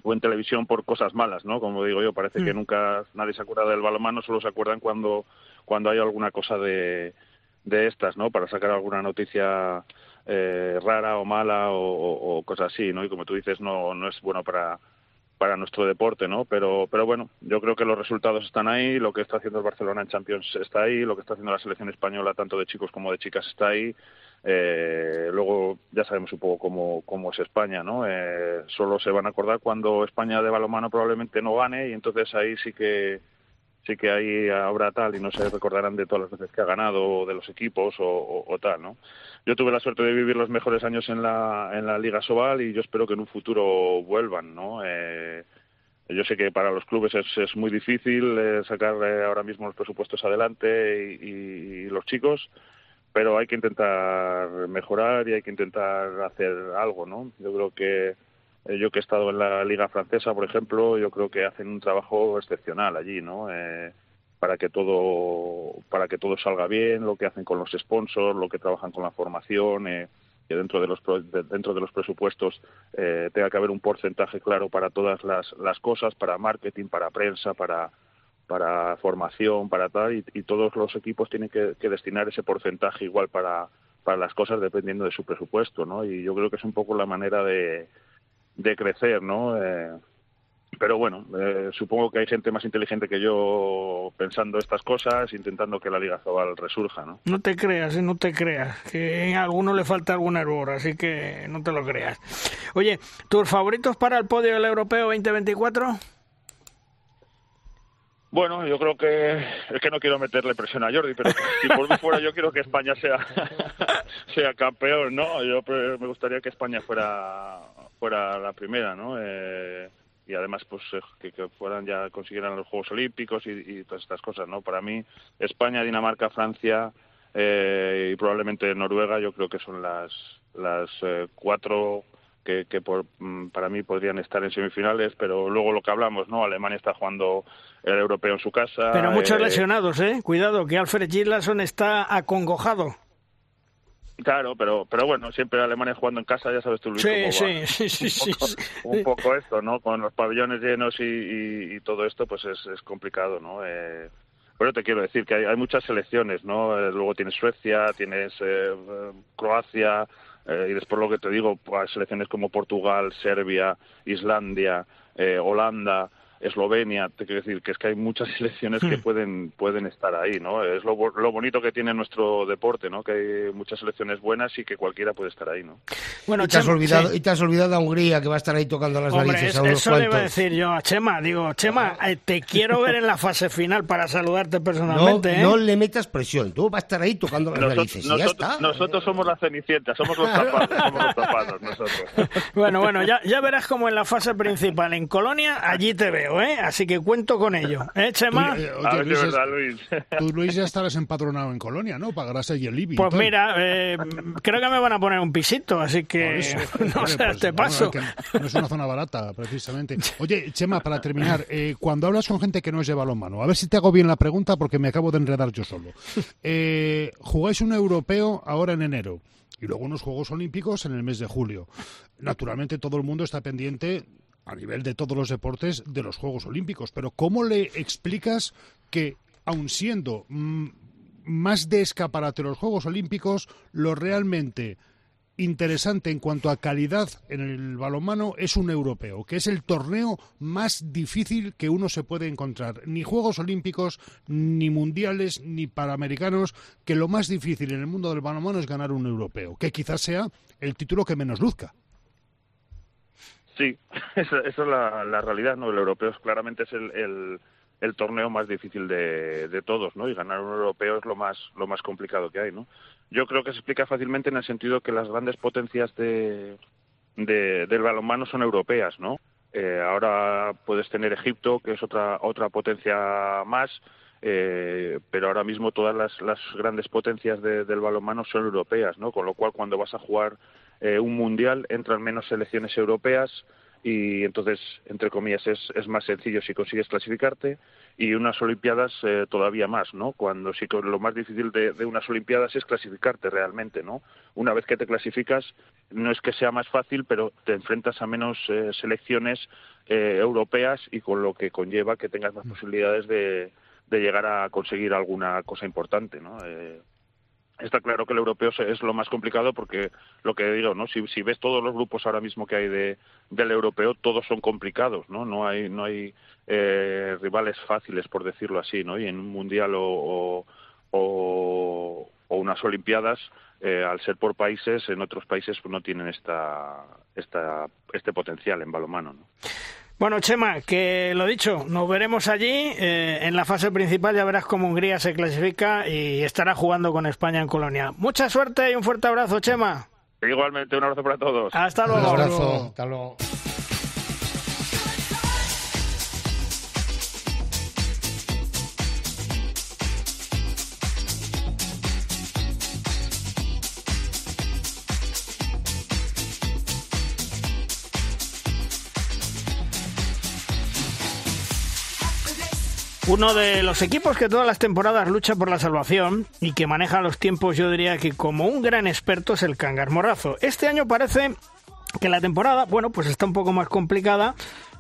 o en televisión por cosas malas, ¿no? Como digo yo, parece que mm. nunca nadie se acuerda del balonmano, solo se acuerdan cuando, cuando hay alguna cosa de, de estas, ¿no? Para sacar alguna noticia eh, rara o mala o, o, cosas así, ¿no? Y como tú dices, no, no es bueno para, para nuestro deporte, ¿no? Pero, pero bueno, yo creo que los resultados están ahí, lo que está haciendo el Barcelona en Champions está ahí, lo que está haciendo la selección española, tanto de chicos como de chicas, está ahí. Eh, luego ya sabemos un poco cómo, cómo es España, ¿no? Eh, solo se van a acordar cuando España de balonmano probablemente no gane y entonces ahí sí que sí que ahí habrá tal y no se recordarán de todas las veces que ha ganado de los equipos o, tal, ¿no? Yo tuve la suerte de vivir los mejores años en la, en la Liga Sobal y yo espero que en un futuro vuelvan, ¿no? Eh, yo sé que para los clubes es, es muy difícil eh, sacar eh, ahora mismo los presupuestos adelante y, y, los chicos, pero hay que intentar mejorar y hay que intentar hacer algo, ¿no? Yo creo que yo que he estado en la liga francesa, por ejemplo, yo creo que hacen un trabajo excepcional allí, ¿no? Eh, para que todo para que todo salga bien, lo que hacen con los sponsors, lo que trabajan con la formación, eh, que dentro de los dentro de los presupuestos eh, tenga que haber un porcentaje claro para todas las, las cosas, para marketing, para prensa, para para formación, para tal, y, y todos los equipos tienen que, que destinar ese porcentaje igual para para las cosas dependiendo de su presupuesto, ¿no? Y yo creo que es un poco la manera de de crecer, ¿no? Eh, pero bueno, eh, supongo que hay gente más inteligente que yo pensando estas cosas, intentando que la Liga Zabal resurja, ¿no? No te creas, eh, no te creas, que a alguno le falta algún error, así que no te lo creas. Oye, ¿tus favoritos para el podio del Europeo 2024? Bueno, yo creo que es que no quiero meterle presión a Jordi, pero si por mí fuera yo quiero que España sea sea campeón, ¿no? Yo me gustaría que España fuera fuera la primera, ¿no? Eh, y además pues eh, que, fueran ya consiguieran los Juegos Olímpicos y, todas estas cosas, ¿no? Para mí España, Dinamarca, Francia eh, y probablemente Noruega, yo creo que son las las cuatro que, que por, mm, para mí podrían estar en semifinales, pero luego lo que hablamos, ¿no? Alemania está jugando el europeo en su casa. Pero muchos eh, lesionados, ¿eh? Cuidado, que Alfred Gislason está acongojado. Claro, pero pero bueno, siempre Alemania jugando en casa, ya sabes tú, Luis. Sí, sí, sí, sí, un, poco, un poco esto, ¿no? Con los pabellones llenos y, y, todo esto, pues es, es complicado, ¿no? Eh, pero te quiero decir que hay, hay muchas selecciones, ¿no? Eh, luego tienes Suecia, tienes eh, Croacia, eh, y después lo que te digo, pues, selecciones como Portugal, Serbia, Islandia, eh, Holanda, Eslovenia, te quiero decir que es que hay muchas selecciones que hmm. pueden pueden estar ahí, ¿no? Es lo, lo, bonito que tiene nuestro deporte, ¿no? Que hay muchas selecciones buenas y que cualquiera puede estar ahí, ¿no? Bueno, y te, has olvidado, y te has olvidado a Hungría que va a estar ahí tocando las narices a unos Eso le iba a decir yo a Chema, digo, Chema, eh, te quiero ver en la fase final para saludarte personalmente, no, No le metas presión, tú vas a estar ahí tocando las narices y ya está. Nosotros somos la cenicienta, somos los tapados, somos los tapados nosotros. Bueno, bueno, ya, ya verás como en la fase principal en Colonia, allí te veo. ¿Eh? Así que cuento con ello. ¿Eh, Chema? Eh, oye, Luis, verdad, Luis. Tú, Luis, ya estarás empadronado en Colonia, ¿no? Pagarás allí el IBI. Pues mira, eh, creo que me van a poner un pisito, así que no sé, pues, te paso. no es una zona barata, precisamente. Oye, Chema, para terminar, eh, cuando hablas con gente que no es de balonmano, a ver si te hago bien la pregunta porque me acabo de enredar yo solo. Eh, jugáis un europeo ahora en enero y luego unos Juegos Olímpicos en el mes de julio. Naturalmente todo el mundo está pendiente a nivel de todos los deportes de los Juegos Olímpicos. Pero ¿cómo le explicas que, aun siendo mm, más de escaparate los Juegos Olímpicos, lo realmente interesante en cuanto a calidad en el balonmano es un europeo, que es el torneo más difícil que uno se puede encontrar. Ni Juegos Olímpicos, ni mundiales, ni panamericanos, que lo más difícil en el mundo del balonmano es ganar un europeo, que quizás sea el título que menos luzca. Sí, esa, es la, la, realidad, ¿no? El europeo claramente es el, el, torneo más difícil de, de, todos, ¿no? Y ganar un europeo es lo más, lo más complicado que hay, ¿no? Yo creo que se explica fácilmente en el sentido que las grandes potencias de, de del balonmano son europeas, ¿no? Eh, ahora puedes tener Egipto, que es otra, otra potencia más, eh, pero ahora mismo todas las, las grandes potencias del balonmano son europeas, ¿no? Con lo cual, cuando vas a jugar eh, un mundial entran menos selecciones europeas y entonces, entre comillas, es, es más sencillo si consigues clasificarte y unas Olimpiadas eh, todavía más, ¿no? Cuando sí que lo más difícil de, de, unas Olimpiadas es clasificarte realmente, ¿no? Una vez que te clasificas, no es que sea más fácil, pero te enfrentas a menos eh, selecciones eh, europeas y con lo que conlleva que tengas más posibilidades de, de llegar a conseguir alguna cosa importante, ¿no? Está claro que el europeo es lo más complicado porque lo que digo no si, si ves todos los grupos ahora mismo que hay de, del europeo todos son complicados no no hay no hay eh, rivales fáciles por decirlo así no y en un mundial o, o, o unas olimpiadas eh, al ser por países en otros países no tienen esta, esta este potencial en balomano ¿no? Bueno, Chema, que lo dicho, nos veremos allí. Eh, en la fase principal ya verás cómo Hungría se clasifica y estará jugando con España en Colonia. Mucha suerte y un fuerte abrazo, Chema. Igualmente, un abrazo para todos. Hasta luego. Un abrazo. Hasta luego. Uno de los equipos que todas las temporadas lucha por la salvación y que maneja los tiempos, yo diría que como un gran experto es el Cangar Morrazo. Este año parece que la temporada, bueno, pues está un poco más complicada.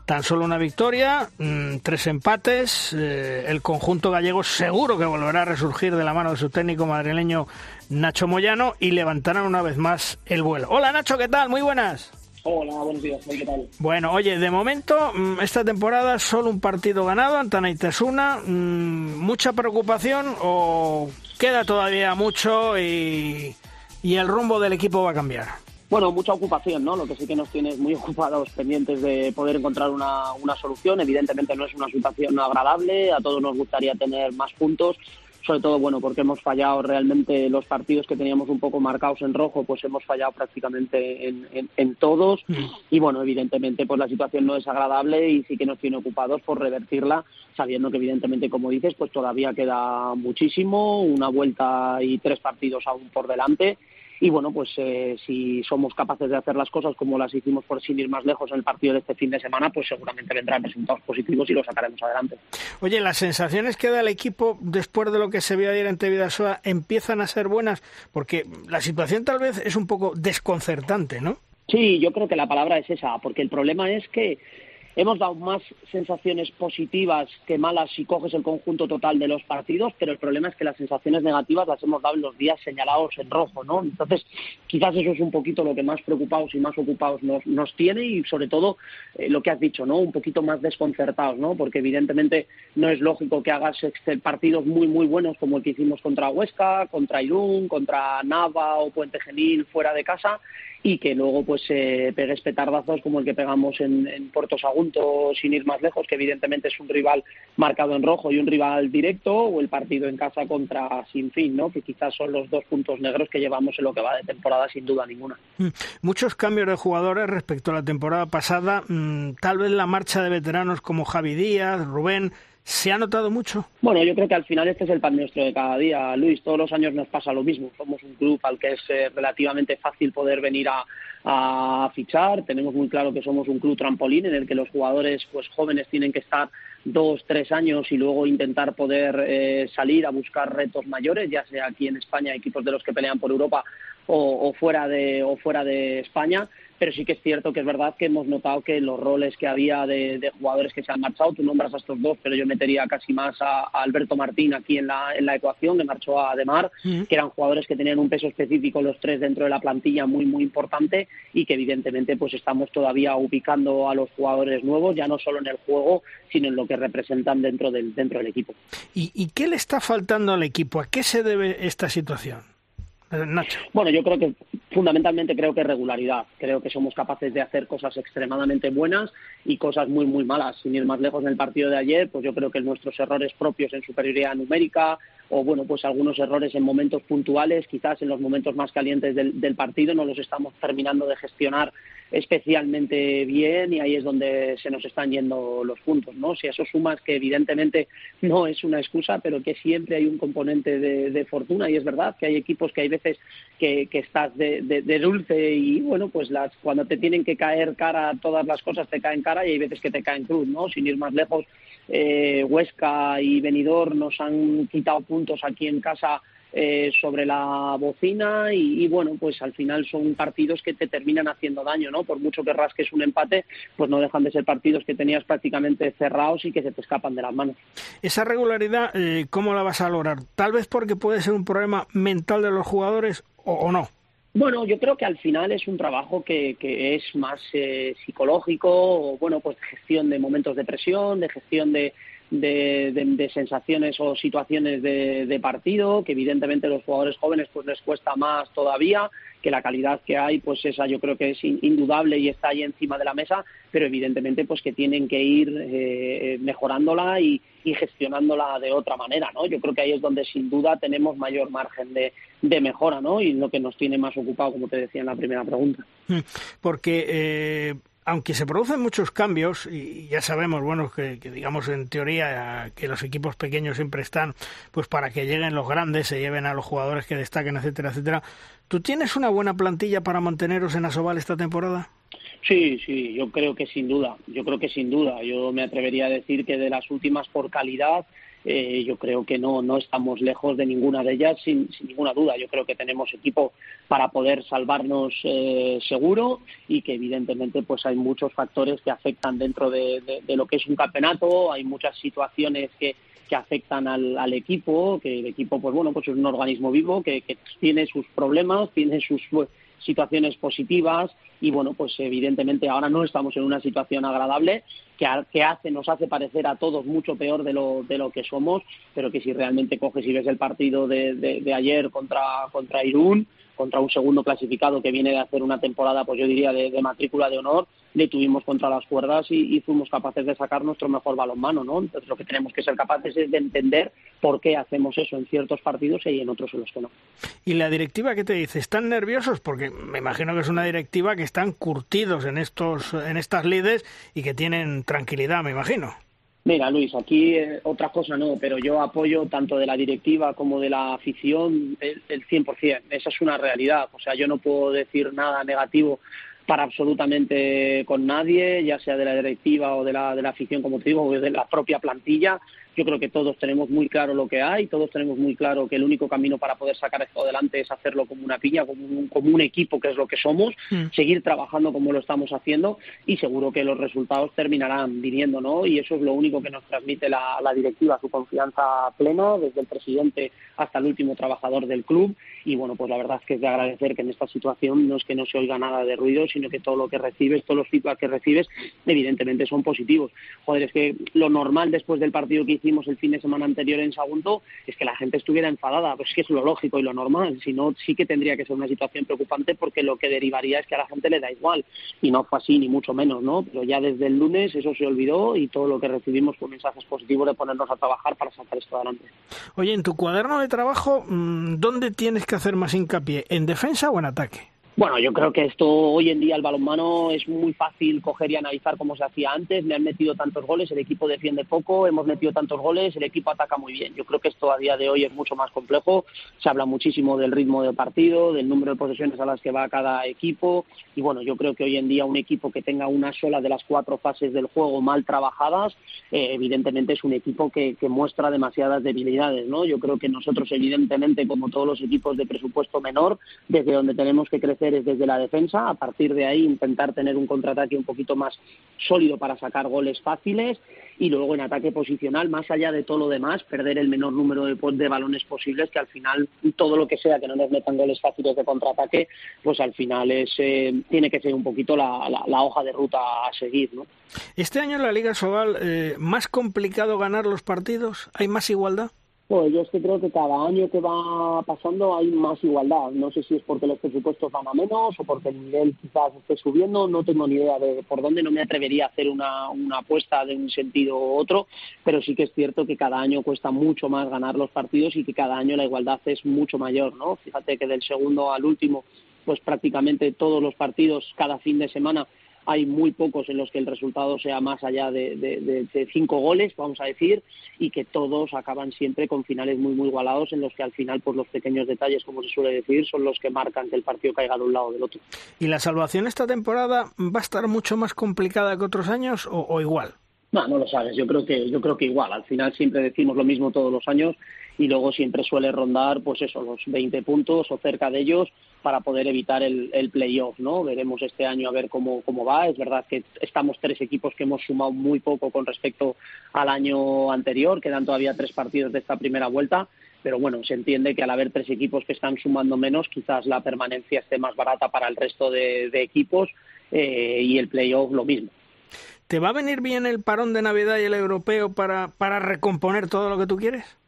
Tan solo una victoria, mm, tres empates. Eh, el conjunto gallego seguro que volverá a resurgir de la mano de su técnico madrileño Nacho Moyano y levantarán una vez más el vuelo. Hola Nacho, ¿qué tal? Muy buenas. Hola, buenos días, ¿qué tal? Bueno, oye, de momento, mm, esta temporada solo un partido ganado, Antanaitasuna. Mm, ¿Mucha preocupación o queda todavía mucho y, y el rumbo del equipo va a cambiar? Bueno, mucha ocupación, ¿no? Lo que sí que nos tiene muy ocupados, pendientes de poder encontrar una, una solución. Evidentemente no es una situación agradable, a todos nos gustaría tener más puntos, sobre todo, bueno, porque hemos fallado realmente los partidos que teníamos un poco marcados en rojo, pues hemos fallado prácticamente en, en, todos. Mm. Y bueno, evidentemente, pues la situación no es agradable y sí que nos tiene ocupados por revertirla, sabiendo que evidentemente, como dices, pues todavía queda muchísimo, una vuelta y tres partidos aún por delante y bueno, pues eh, si somos capaces de hacer las cosas como las hicimos por sin ir más lejos en el partido de este fin de semana, pues seguramente vendrán resultados positivos y los sacaremos adelante. Oye, las sensaciones que da el equipo después de lo que se vio ayer ante Vidasoa empiezan a ser buenas, porque la situación tal vez es un poco desconcertante, ¿no? Sí, yo creo que la palabra es esa, porque el problema es que Hemos dado más sensaciones positivas que malas si coges el conjunto total de los partidos, pero el problema es que las sensaciones negativas las hemos dado en los días señalados en rojo, ¿no? Entonces, quizás eso es un poquito lo que más preocupados y más ocupados nos, nos tiene y sobre todo eh, lo que has dicho, ¿no? Un poquito más desconcertados, ¿no? Porque evidentemente no es lógico que hagas partidos muy, muy buenos como el que hicimos contra Huesca, contra Irún, contra Nava o Puente Genil fuera de casa y que luego pues eh, pegues petardazos como el que pegamos en, Puerto Sagunto sin ir más lejos, que evidentemente es un rival marcado en rojo y un rival directo, o el partido en casa contra Sinfín, ¿no? que quizás son los dos puntos negros que llevamos en lo que va de temporada sin duda ninguna. Mm. Muchos cambios de jugadores respecto a la temporada pasada, mm, tal vez la marcha de veteranos como Javi Díaz, Rubén, ¿Se ha notado mucho? Bueno, yo creo que al final este es el pan nuestro de cada día, Luis. Todos los años nos pasa lo mismo. Somos un club al que es eh, relativamente fácil poder venir a, fichar. Tenemos muy claro que somos un club trampolín en el que los jugadores pues jóvenes tienen que estar dos, tres años y luego intentar poder eh, salir a buscar retos mayores, ya sea aquí en España, equipos de los que pelean por Europa o, fuera de o fuera de España pero sí que es cierto que es verdad que hemos notado que los roles que había de, jugadores que se han marchado, tú nombras a estos dos, pero yo metería casi más a, Alberto Martín aquí en la, en la ecuación, que marchó a Demar, que eran jugadores que tenían un peso específico los tres dentro de la plantilla muy, muy importante y que evidentemente pues estamos todavía ubicando a los jugadores nuevos, ya no solo en el juego, sino en lo que representan dentro del, dentro del equipo. ¿Y, y qué le está faltando al equipo? ¿A qué se debe esta situación? Bueno, yo creo que fundamentalmente creo que regularidad. Creo que somos capaces de hacer cosas extremadamente buenas y cosas muy, muy malas. Sin ir más lejos en el partido de ayer, pues yo creo que nuestros errores propios en superioridad numérica o, bueno, pues algunos errores en momentos puntuales, quizás en los momentos más calientes del, del partido, no los estamos terminando de gestionar especialmente bien y ahí es donde se nos están yendo los puntos, ¿no? Si a eso sumas que evidentemente no es una excusa, pero que siempre hay un componente de, fortuna y es verdad que hay equipos que hay veces que, estás de, dulce y bueno, pues las cuando te tienen que caer cara todas las cosas te caen cara y hay veces que te caen cruz, ¿no? Sin ir más lejos, eh, Huesca y Benidorm nos han quitado puntos aquí en casa eh, sobre la bocina y, bueno, pues al final son partidos que te terminan haciendo daño, ¿no? Por mucho que rasques un empate, pues no dejan de ser partidos que tenías prácticamente cerrados y que se te escapan de las manos. Esa regularidad, eh, ¿cómo la vas a lograr? Tal vez porque puede ser un problema mental de los jugadores o, no. Bueno, yo creo que al final es un trabajo que, que es más eh, psicológico, o bueno, pues de gestión de momentos de presión, de gestión de, de, sensaciones o situaciones de, partido, que evidentemente los jugadores jóvenes pues les cuesta más todavía, que la calidad que hay, pues esa yo creo que es indudable y está ahí encima de la mesa, pero evidentemente pues que tienen que ir eh, mejorándola y, gestionándola de otra manera, ¿no? Yo creo que ahí es donde sin duda tenemos mayor margen de, mejora, ¿no? Y lo que nos tiene más ocupado, como te decía en la primera pregunta. Porque eh, aunque se producen muchos cambios, y ya sabemos, bueno, que, digamos en teoría que los equipos pequeños siempre están pues para que lleguen los grandes, se lleven a los jugadores que destaquen, etcétera, etcétera. ¿Tú tienes una buena plantilla para manteneros en Asobal esta temporada? Sí, sí, yo creo que sin duda, yo creo que sin duda. Yo me atrevería a decir que de las últimas por calidad eh, yo creo que no, no estamos lejos de ninguna de ellas, sin, ninguna duda. Yo creo que tenemos equipo para poder salvarnos eh, seguro y que evidentemente pues hay muchos factores que afectan dentro de, lo que es un campeonato, hay muchas situaciones que, que afectan al, al, equipo, que el equipo pues bueno pues es un organismo vivo que, que tiene sus problemas, tiene sus situaciones positivas y bueno, pues evidentemente ahora no estamos en una situación agradable que, que hace, nos hace parecer a todos mucho peor de lo, de lo que somos, pero que si realmente coges y ves el partido de, de ayer contra, contra Irún, contra un segundo clasificado que viene de hacer una temporada, pues yo diría, de, matrícula de honor, le tuvimos contra las cuerdas y, fuimos capaces de sacar nuestro mejor balonmano, ¿no? Entonces lo que tenemos que ser capaces es de entender por qué hacemos eso en ciertos partidos y en otros en los que no. ¿Y la directiva qué te dice? ¿Están nerviosos? Porque me imagino que es una directiva que están curtidos en, estos, en estas lides y que tienen tranquilidad, me imagino. Mira, Luis, aquí eh, otra cosa no, pero yo apoyo tanto de la directiva como de la afición el, el 100%. Esa es una realidad. O sea, yo no puedo decir nada negativo para absolutamente con nadie, ya sea de la directiva o de la, de la afición, como te digo, o de la propia plantilla. Yo creo que todos tenemos muy claro lo que hay, todos tenemos muy claro que el único camino para poder sacar esto adelante es hacerlo como una piña, como un, como un equipo, que es lo que somos, mm. seguir trabajando como lo estamos haciendo y seguro que los resultados terminarán viniendo, ¿no? Y eso es lo único que nos transmite la, la directiva, su confianza plena, desde el presidente hasta el último trabajador del club. Y bueno, pues la verdad es que es de agradecer que en esta situación no es que no se oiga nada de ruido, sino que todo lo que recibes, todos los feedback que recibes, evidentemente son positivos. Joder, es que lo normal después del partido que hicimos el fin de semana anterior en Sagunto es que la gente estuviera enfadada, pues es que es lo lógico y lo normal, si no sí que tendría que ser una situación preocupante porque lo que derivaría es que a la gente le da igual y no fue así ni mucho menos, ¿no? Pero ya desde el lunes eso se olvidó y todo lo que recibimos fue mensajes positivos de ponernos a trabajar para sacar esto adelante. Oye, en tu cuaderno de trabajo, mm, ¿dónde tienes que hacer más hincapié? ¿En defensa o en ataque? Bueno, yo creo que esto hoy en día el balonmano es muy fácil coger y analizar como se hacía antes. Le han metido tantos goles, el equipo defiende poco, hemos metido tantos goles, el equipo ataca muy bien. Yo creo que esto a día de hoy es mucho más complejo. Se habla muchísimo del ritmo del partido, del número de posesiones a las que va cada equipo. Y bueno, yo creo que hoy en día un equipo que tenga una sola de las cuatro fases del juego mal trabajadas, eh, evidentemente es un equipo que, que muestra demasiadas debilidades. ¿no? Yo creo que nosotros, evidentemente, como todos los equipos de presupuesto menor, desde donde tenemos que crecer es desde la defensa, a partir de ahí intentar tener un contraataque un poquito más sólido para sacar goles fáciles y luego en ataque posicional, más allá de todo lo demás, perder el menor número de, de balones posibles, que al final todo lo que sea que no nos metan goles fáciles de contraataque, pues al final es, eh, tiene que ser un poquito la, la, hoja de ruta a seguir. ¿no? Este año en la Liga Sobal, eh, ¿más complicado ganar los partidos? ¿Hay más igualdad? Pues yo es que creo que cada año que va pasando hay más igualdad. No sé si es porque los presupuestos van a menos o porque el nivel quizás esté subiendo. No tengo ni idea de por dónde. No me atrevería a hacer una, una apuesta de un sentido u otro, pero sí que es cierto que cada año cuesta mucho más ganar los partidos y que cada año la igualdad es mucho mayor, ¿no? Fíjate que del segundo al último, pues prácticamente todos los partidos cada fin de semana hay muy pocos en los que el resultado sea más allá de, cinco goles, vamos a decir, y que todos acaban siempre con finales muy, muy igualados en los que al final, por los pequeños detalles, como se suele decir, son los que marcan que el partido caiga de un lado o del otro. ¿Y la salvación esta temporada va a estar mucho más complicada que otros años o, igual? No, no lo sabes. Yo creo que yo creo que igual. Al final siempre decimos lo mismo todos los años y luego siempre suele rondar, pues eso, los 20 puntos o cerca de ellos para poder evitar el, el playoff, ¿no? Veremos este año a ver cómo, cómo va. Es verdad que estamos tres equipos que hemos sumado muy poco con respecto al año anterior, quedan todavía tres partidos de esta primera vuelta, pero bueno, se entiende que al haber tres equipos que están sumando menos, quizás la permanencia esté más barata para el resto de, equipos eh, y el playoff lo mismo. ¿Te va a venir bien el parón de Navidad y el europeo para, para recomponer todo lo que tú quieres?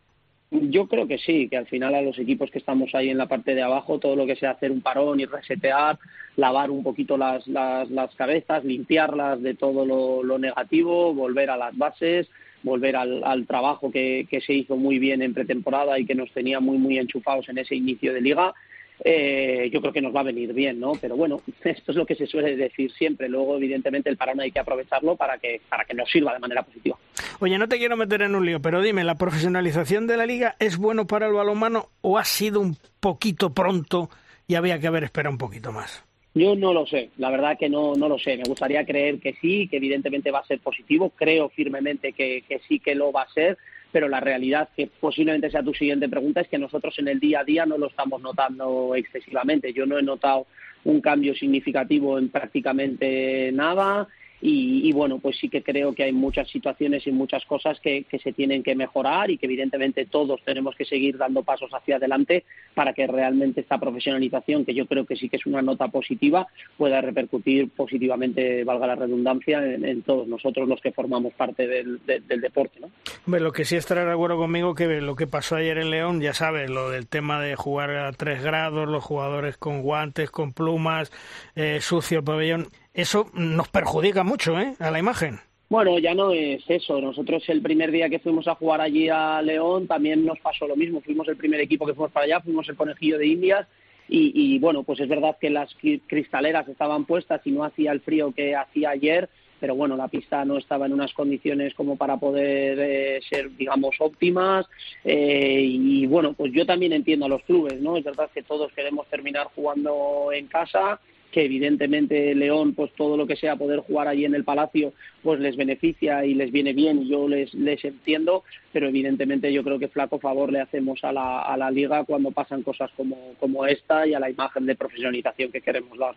Yo creo que sí, que al final a los equipos que estamos ahí en la parte de abajo, todo lo que sea hacer un parón y resetear, lavar un poquito las, las, las cabezas, limpiarlas de todo lo, negativo, volver a las bases, volver al, al trabajo que, que, se hizo muy bien en pretemporada y que nos tenía muy, muy enchufados en ese inicio de liga eh, yo creo que nos va a venir bien, ¿no? Pero bueno, esto es lo que se suele decir siempre. Luego, evidentemente, el parón hay que aprovecharlo para que, para que nos sirva de manera positiva. Oye, no te quiero meter en un lío, pero dime, ¿la profesionalización de la liga es bueno para el balonmano o ha sido un poquito pronto y había que haber esperado un poquito más? Yo no lo sé, la verdad que no, no lo sé. Me gustaría creer que sí, que evidentemente va a ser positivo. Creo firmemente que, que sí que lo va a ser pero la realidad, que posiblemente sea tu siguiente pregunta, es que nosotros en el día a día no lo estamos notando excesivamente. Yo no he notado un cambio significativo en prácticamente nada y, bueno, pues sí que creo que hay muchas situaciones y muchas cosas que, se tienen que mejorar y que evidentemente todos tenemos que seguir dando pasos hacia adelante para que realmente esta profesionalización, que yo creo que sí que es una nota positiva, pueda repercutir positivamente, valga la redundancia, en, todos nosotros los que formamos parte del, deporte. ¿no? lo que sí estará de acuerdo conmigo que lo que pasó ayer en León, ya sabes, lo del tema de jugar a tres grados, los jugadores con guantes, con plumas, eh, sucio el pabellón eso nos perjudica mucho ¿eh? a la imagen. Bueno, ya no es eso. Nosotros el primer día que fuimos a jugar allí a León también nos pasó lo mismo. Fuimos el primer equipo que fuimos para allá, fuimos el conejillo de Indias y, y bueno, pues es verdad que las cristaleras estaban puestas y no hacía el frío que hacía ayer, pero bueno, la pista no estaba en unas condiciones como para poder eh, ser, digamos, óptimas. Eh, y bueno, pues yo también entiendo a los clubes, ¿no? Es verdad que todos queremos terminar jugando en casa que evidentemente León, pues todo lo que sea poder jugar allí en el Palacio, pues les beneficia y les viene bien, y yo les, les entiendo, pero evidentemente yo creo que flaco favor le hacemos a la, a la liga cuando pasan cosas como, como esta y a la imagen de profesionalización que queremos dar.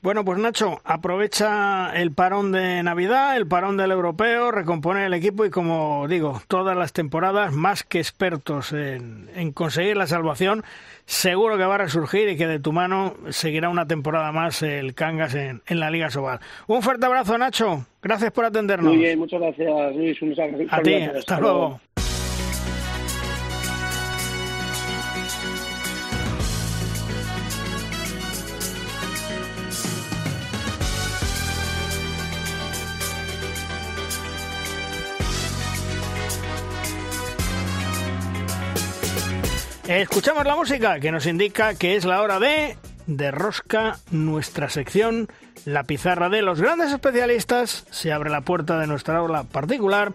Bueno, pues Nacho, aprovecha el parón de Navidad, el parón del europeo, recompone el equipo y como digo, todas las temporadas más que expertos en, conseguir la salvación, seguro que va a resurgir y que de tu mano seguirá una temporada más el Cangas en, en la Liga Sobal. Un fuerte abrazo, Nacho. Gracias por atendernos. Muy bien, muchas gracias, Luis. a ti, hasta luego. Escuchamos la música que nos indica que es la hora de de rosca nuestra sección La pizarra de los grandes especialistas. Se abre la puerta de nuestra aula particular.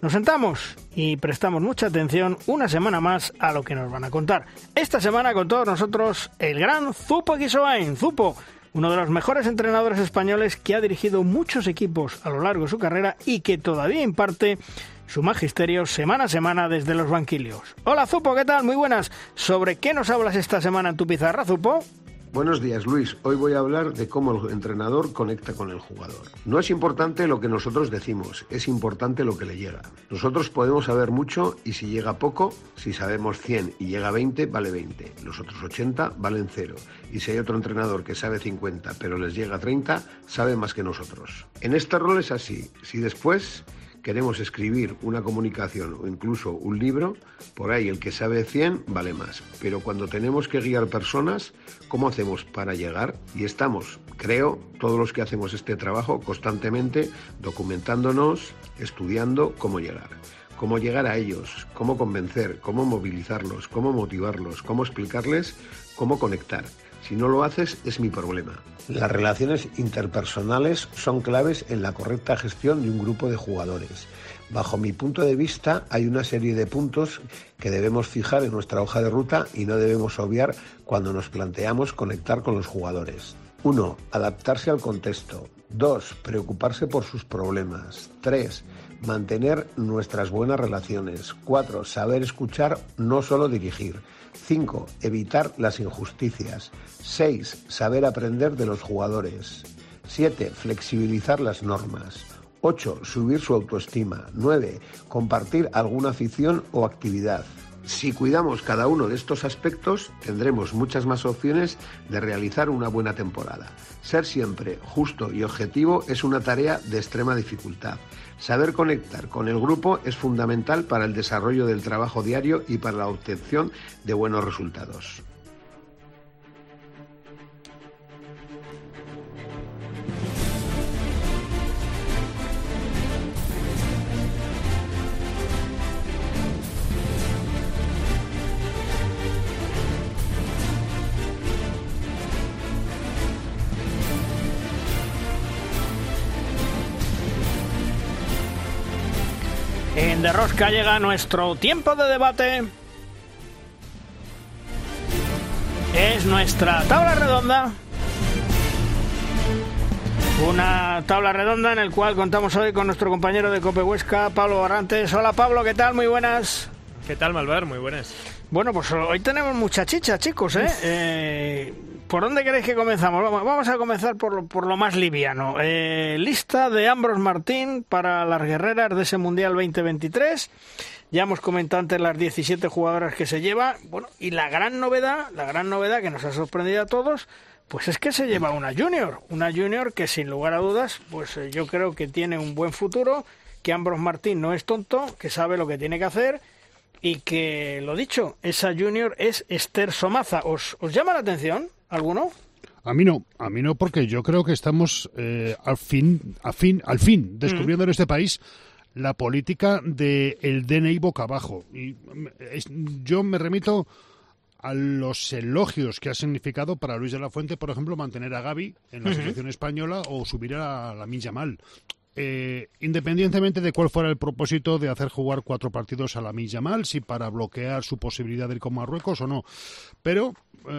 Nos sentamos y prestamos mucha atención una semana más a lo que nos van a contar. Esta semana con todos nosotros el gran Zupo Quisoain. Zupo, uno de los mejores entrenadores españoles que ha dirigido muchos equipos a lo largo de su carrera y que todavía imparte su magisterio semana a semana desde los banquilios. Hola Zupo, ¿qué tal? Muy buenas. ¿Sobre qué nos hablas esta semana en tu pizarra, Zupo? Buenos días, Luis. Hoy voy a hablar de cómo el entrenador conecta con el jugador. No es importante lo que nosotros decimos, es importante lo que le llega. Nosotros podemos saber mucho y si llega poco, si sabemos 100 y llega 20, vale 20. Los otros 80 valen 0. Y si hay otro entrenador que sabe 50 pero les llega 30, sabe más que nosotros. En este rol es así. Si después queremos escribir una comunicación o incluso un libro, por ahí el que sabe 100 vale más. Pero cuando tenemos que guiar personas, ¿cómo hacemos para llegar? Y estamos, creo, todos los que hacemos este trabajo constantemente documentándonos, estudiando cómo llegar cómo llegar a ellos, cómo convencer, cómo movilizarlos, cómo motivarlos, cómo explicarles, cómo conectar. Si no lo haces, es mi problema. Las relaciones interpersonales son claves en la correcta gestión de un grupo de jugadores. Bajo mi punto de vista, hay una serie de puntos que debemos fijar en nuestra hoja de ruta y no debemos obviar cuando nos planteamos conectar con los jugadores. 1. Adaptarse al contexto. 2. Preocuparse por sus problemas. 3. Mantener nuestras buenas relaciones. 4. Saber escuchar, no solo dirigir. 5. Evitar las injusticias. 6. Saber aprender de los jugadores. 7. Flexibilizar las normas. 8. Subir su autoestima. 9. Compartir alguna afición o actividad. Si cuidamos cada uno de estos aspectos, tendremos muchas más opciones de realizar una buena temporada. Ser siempre justo y objetivo es una tarea de extrema dificultad. Saber conectar con el grupo es fundamental para el desarrollo del trabajo diario y para la obtención de buenos resultados. De Rosca llega nuestro tiempo de debate. Es nuestra tabla redonda. Una tabla redonda en el cual contamos hoy con nuestro compañero de Cope Huesca, Pablo Barrantes. Hola Pablo, ¿qué tal? Muy buenas. ¿Qué tal, Malvar? Muy buenas. Bueno, pues hoy tenemos mucha chicha, chicos, ¿eh? eh ¿Por dónde queréis que comenzamos? Vamos a comenzar por lo, por lo más liviano. Eh, lista de Ambros Martín para las guerreras de ese Mundial 2023. Ya hemos comentado antes las 17 jugadoras que se lleva. Bueno, y la gran novedad, la gran novedad que nos ha sorprendido a todos, pues es que se lleva una junior. Una junior que sin lugar a dudas, pues eh, yo creo que tiene un buen futuro, que Ambros Martín no es tonto, que sabe lo que tiene que hacer y que, lo dicho, esa junior es Esther Somaza. ¿Os, os llama la atención alguno? A mí no, a mí no, porque yo creo que estamos eh, al fin, al fin, al fin descubriendo en este país la política del el DNI boca abajo. Y yo me remito a los elogios que ha significado para Luis de la Fuente, por ejemplo, mantener a Gaby en la selección española o subir a la Minja Mal. Eh, independientemente de cuál fuera el propósito de hacer jugar cuatro partidos a la Minja Mal, si para bloquear su posibilidad de ir con Marruecos o no. Pero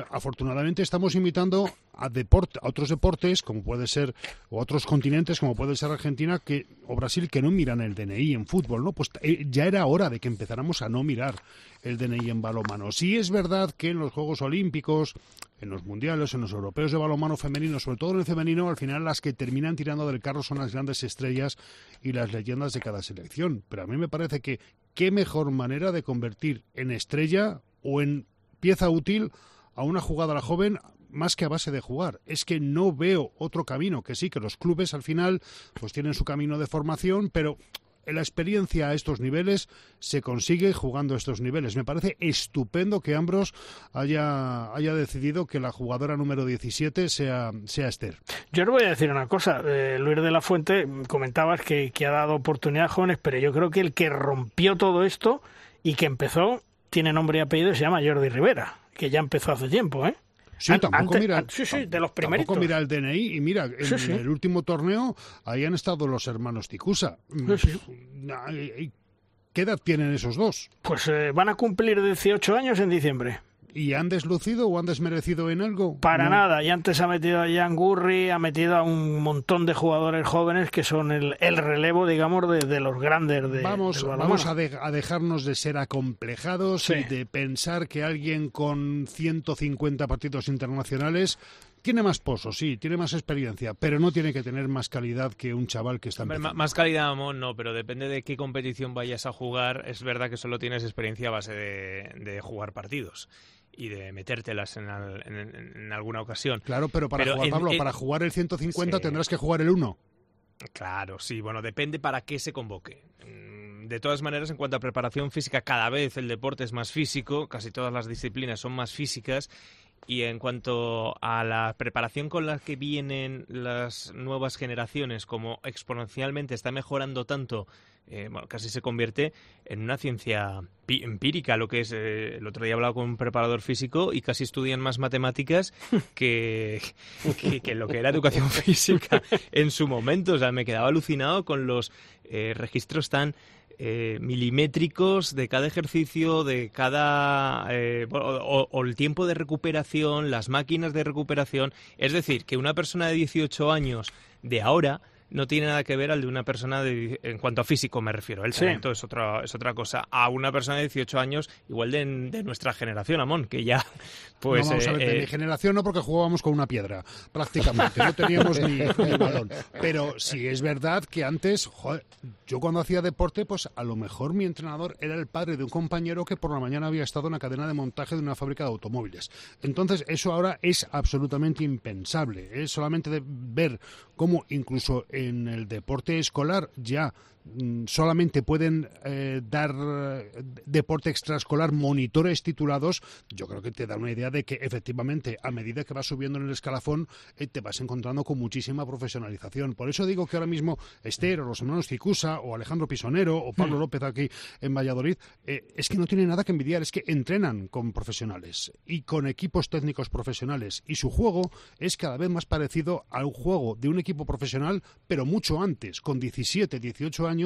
afortunadamente estamos invitando a, deporte, a otros deportes, como puede ser, o otros continentes, como puede ser Argentina que, o Brasil, que no miran el DNI en fútbol, ¿no? Pues eh, ya era hora de que empezáramos a no mirar el DNI en balonmano. Sí es verdad que en los Juegos Olímpicos, en los Mundiales, en los Europeos de balonmano femenino, sobre todo en el femenino, al final las que terminan tirando del carro son las grandes estrellas y las leyendas de cada selección. Pero a mí me parece que qué mejor manera de convertir en estrella o en pieza útil a una jugadora joven más que a base de jugar. Es que no veo otro camino, que sí, que los clubes al final pues tienen su camino de formación, pero la experiencia a estos niveles se consigue jugando a estos niveles. Me parece estupendo que Ambros haya, haya decidido que la jugadora número 17 sea, sea Esther. Yo le voy a decir una cosa. Eh, Luis de la Fuente, comentabas que, que ha dado oportunidad a jóvenes, pero yo creo que el que rompió todo esto y que empezó tiene nombre y apellido se llama Jordi Rivera que ya empezó hace tiempo, ¿eh? Sí, tampoco mira, sí, sí, de los primeros. Tampoco mira el DNI y mira, en, el último torneo ahí han estado los hermanos Ticusa. ¿Qué edad tienen esos dos? Pues eh, van a cumplir 18 años en diciembre. ¿Y han deslucido o han desmerecido en algo? Para nada. Y antes ha metido a Jan Gurri, ha metido a un montón de jugadores jóvenes que son el, relevo, digamos, de, los grandes de Vamos, vamos a, dejarnos de ser acomplejados y de pensar que alguien con 150 partidos internacionales tiene más pozo, sí, tiene más experiencia, pero no tiene que tener más calidad que un chaval que está empezando. Más calidad, no, pero depende de qué competición vayas a jugar. Es verdad que solo tienes experiencia a base de jugar partidos y de metértelas en, en, alguna ocasión. Claro, pero para jugar, Pablo, para jugar el 150 tendrás que jugar el 1. Claro, sí, bueno, depende para qué se convoque. Mm, de todas maneras, en cuanto a preparación física, cada vez el deporte es más físico, casi todas las disciplinas son más físicas y en cuanto a la preparación con la que vienen las nuevas generaciones, como exponencialmente está mejorando tanto eh, bueno, casi se convierte en una ciencia empírica, lo que es, eh, el otro día he hablado con un preparador físico y casi estudian más matemáticas que, que, lo que era educación física en su momento. O sea, me quedaba alucinado con los eh, registros tan milimétricos de cada ejercicio, de cada. o, el tiempo de recuperación, las máquinas de recuperación. Es decir, que una persona de 18 años de ahora no tiene nada que ver al de una persona de, en cuanto a físico me refiero. El talento es otra es otra cosa. A una persona de 18 años, igual de, nuestra generación, Amón, que ya pues no, vamos a ver, de eh, mi generación no porque jugábamos con una piedra, prácticamente, no teníamos ni, balón. Pero sí es verdad que antes, yo cuando hacía deporte, pues a lo mejor mi entrenador era el padre de un compañero que por la mañana había estado en la cadena de montaje de una fábrica de automóviles. Entonces, eso ahora es absolutamente impensable. Es solamente de ver cómo incluso en el deporte escolar. Ya solamente pueden eh, dar eh, deporte extraescolar monitores titulados, yo creo que te da una idea de que efectivamente a medida que vas subiendo en el escalafón eh, te vas encontrando con muchísima profesionalización. Por eso digo que ahora mismo Esther o los hermanos Cicusa o Alejandro Pisonero o Pablo hmm. López aquí en Valladolid es que no tienen nada que envidiar, es que entrenan con profesionales y con equipos técnicos profesionales y su juego es cada vez más parecido al juego de un equipo profesional, pero mucho antes, con 17, 18 años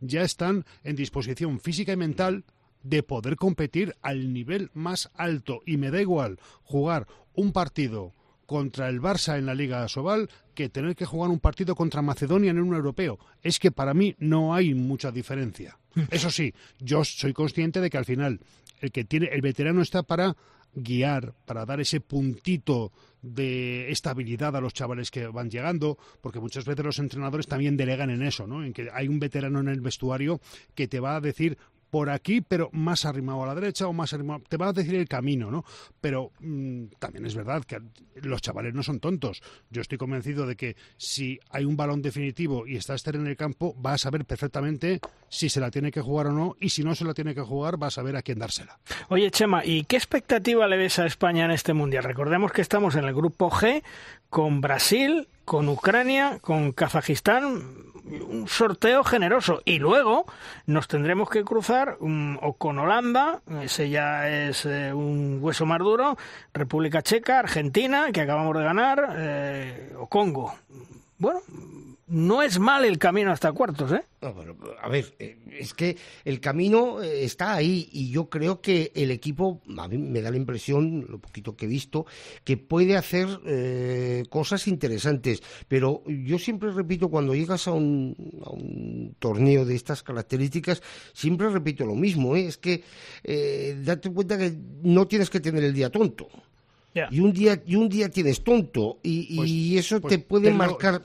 ya están en disposición física y mental de poder competir al nivel más alto. Y me da igual jugar un partido contra el Barça en la Liga Sobal que tener que jugar un partido contra Macedonia en un europeo. Es que para mí no hay mucha diferencia. Eso sí, yo soy consciente de que al final el que tiene el veterano está para guiar, para dar ese puntito de estabilidad a los chavales que van llegando, porque muchas veces los entrenadores también delegan en eso, ¿no? En que hay un veterano en el vestuario que te va a decir por aquí, pero más arrimado a la derecha o más arrimado. Te va a decir el camino, ¿no? Pero mm, también es verdad que los chavales no son tontos. Yo estoy convencido de que si hay un balón definitivo y está Esther en el campo, va a saber perfectamente si se la tiene que jugar o no, y si no se la tiene que jugar, va a saber a quién dársela. Oye, Chema, ¿y qué expectativa le ves a España en este mundial? Recordemos que estamos en el grupo G con Brasil, con Ucrania, con Kazajistán, un sorteo generoso. Y luego nos tendremos que cruzar um, o con Holanda, ese ya es eh, un hueso más duro, República Checa, Argentina, que acabamos de ganar, eh, o Congo. Bueno, no es mal el camino hasta cuartos, ¿eh? a ver, eh, es que el camino eh, está ahí y yo creo que el equipo, a mí me da la impresión, lo poquito que he visto, que puede hacer eh, cosas interesantes. Pero yo siempre repito, cuando llegas a un, a un torneo de estas características, siempre repito lo mismo, es que date cuenta que no tienes que tener el día tonto. Y un día y un día tienes tonto y, pues, eso pues te puede marcar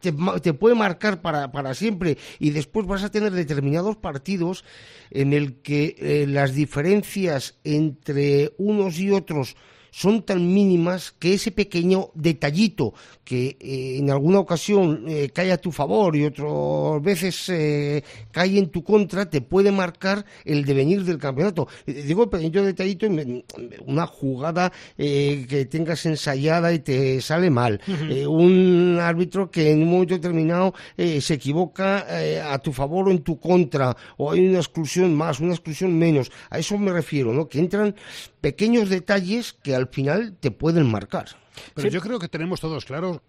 te, puede marcar para, para siempre. Y después vas a tener determinados partidos en el que eh, las diferencias entre unos y otros son tan mínimas que ese pequeño detallito que eh, en alguna ocasión eh, cae a tu favor y otras veces eh, cae en tu contra, te puede marcar el devenir del campeonato. digo pequeño detallito, una jugada que tengas ensayada y te sale mal, un árbitro que en un momento determinado se equivoca a tu favor o en tu contra, o hay una exclusión más, una exclusión menos. A eso me refiero, ¿no? Que entran pequeños detalles que al final te pueden marcar. Pero yo creo que tenemos todos claros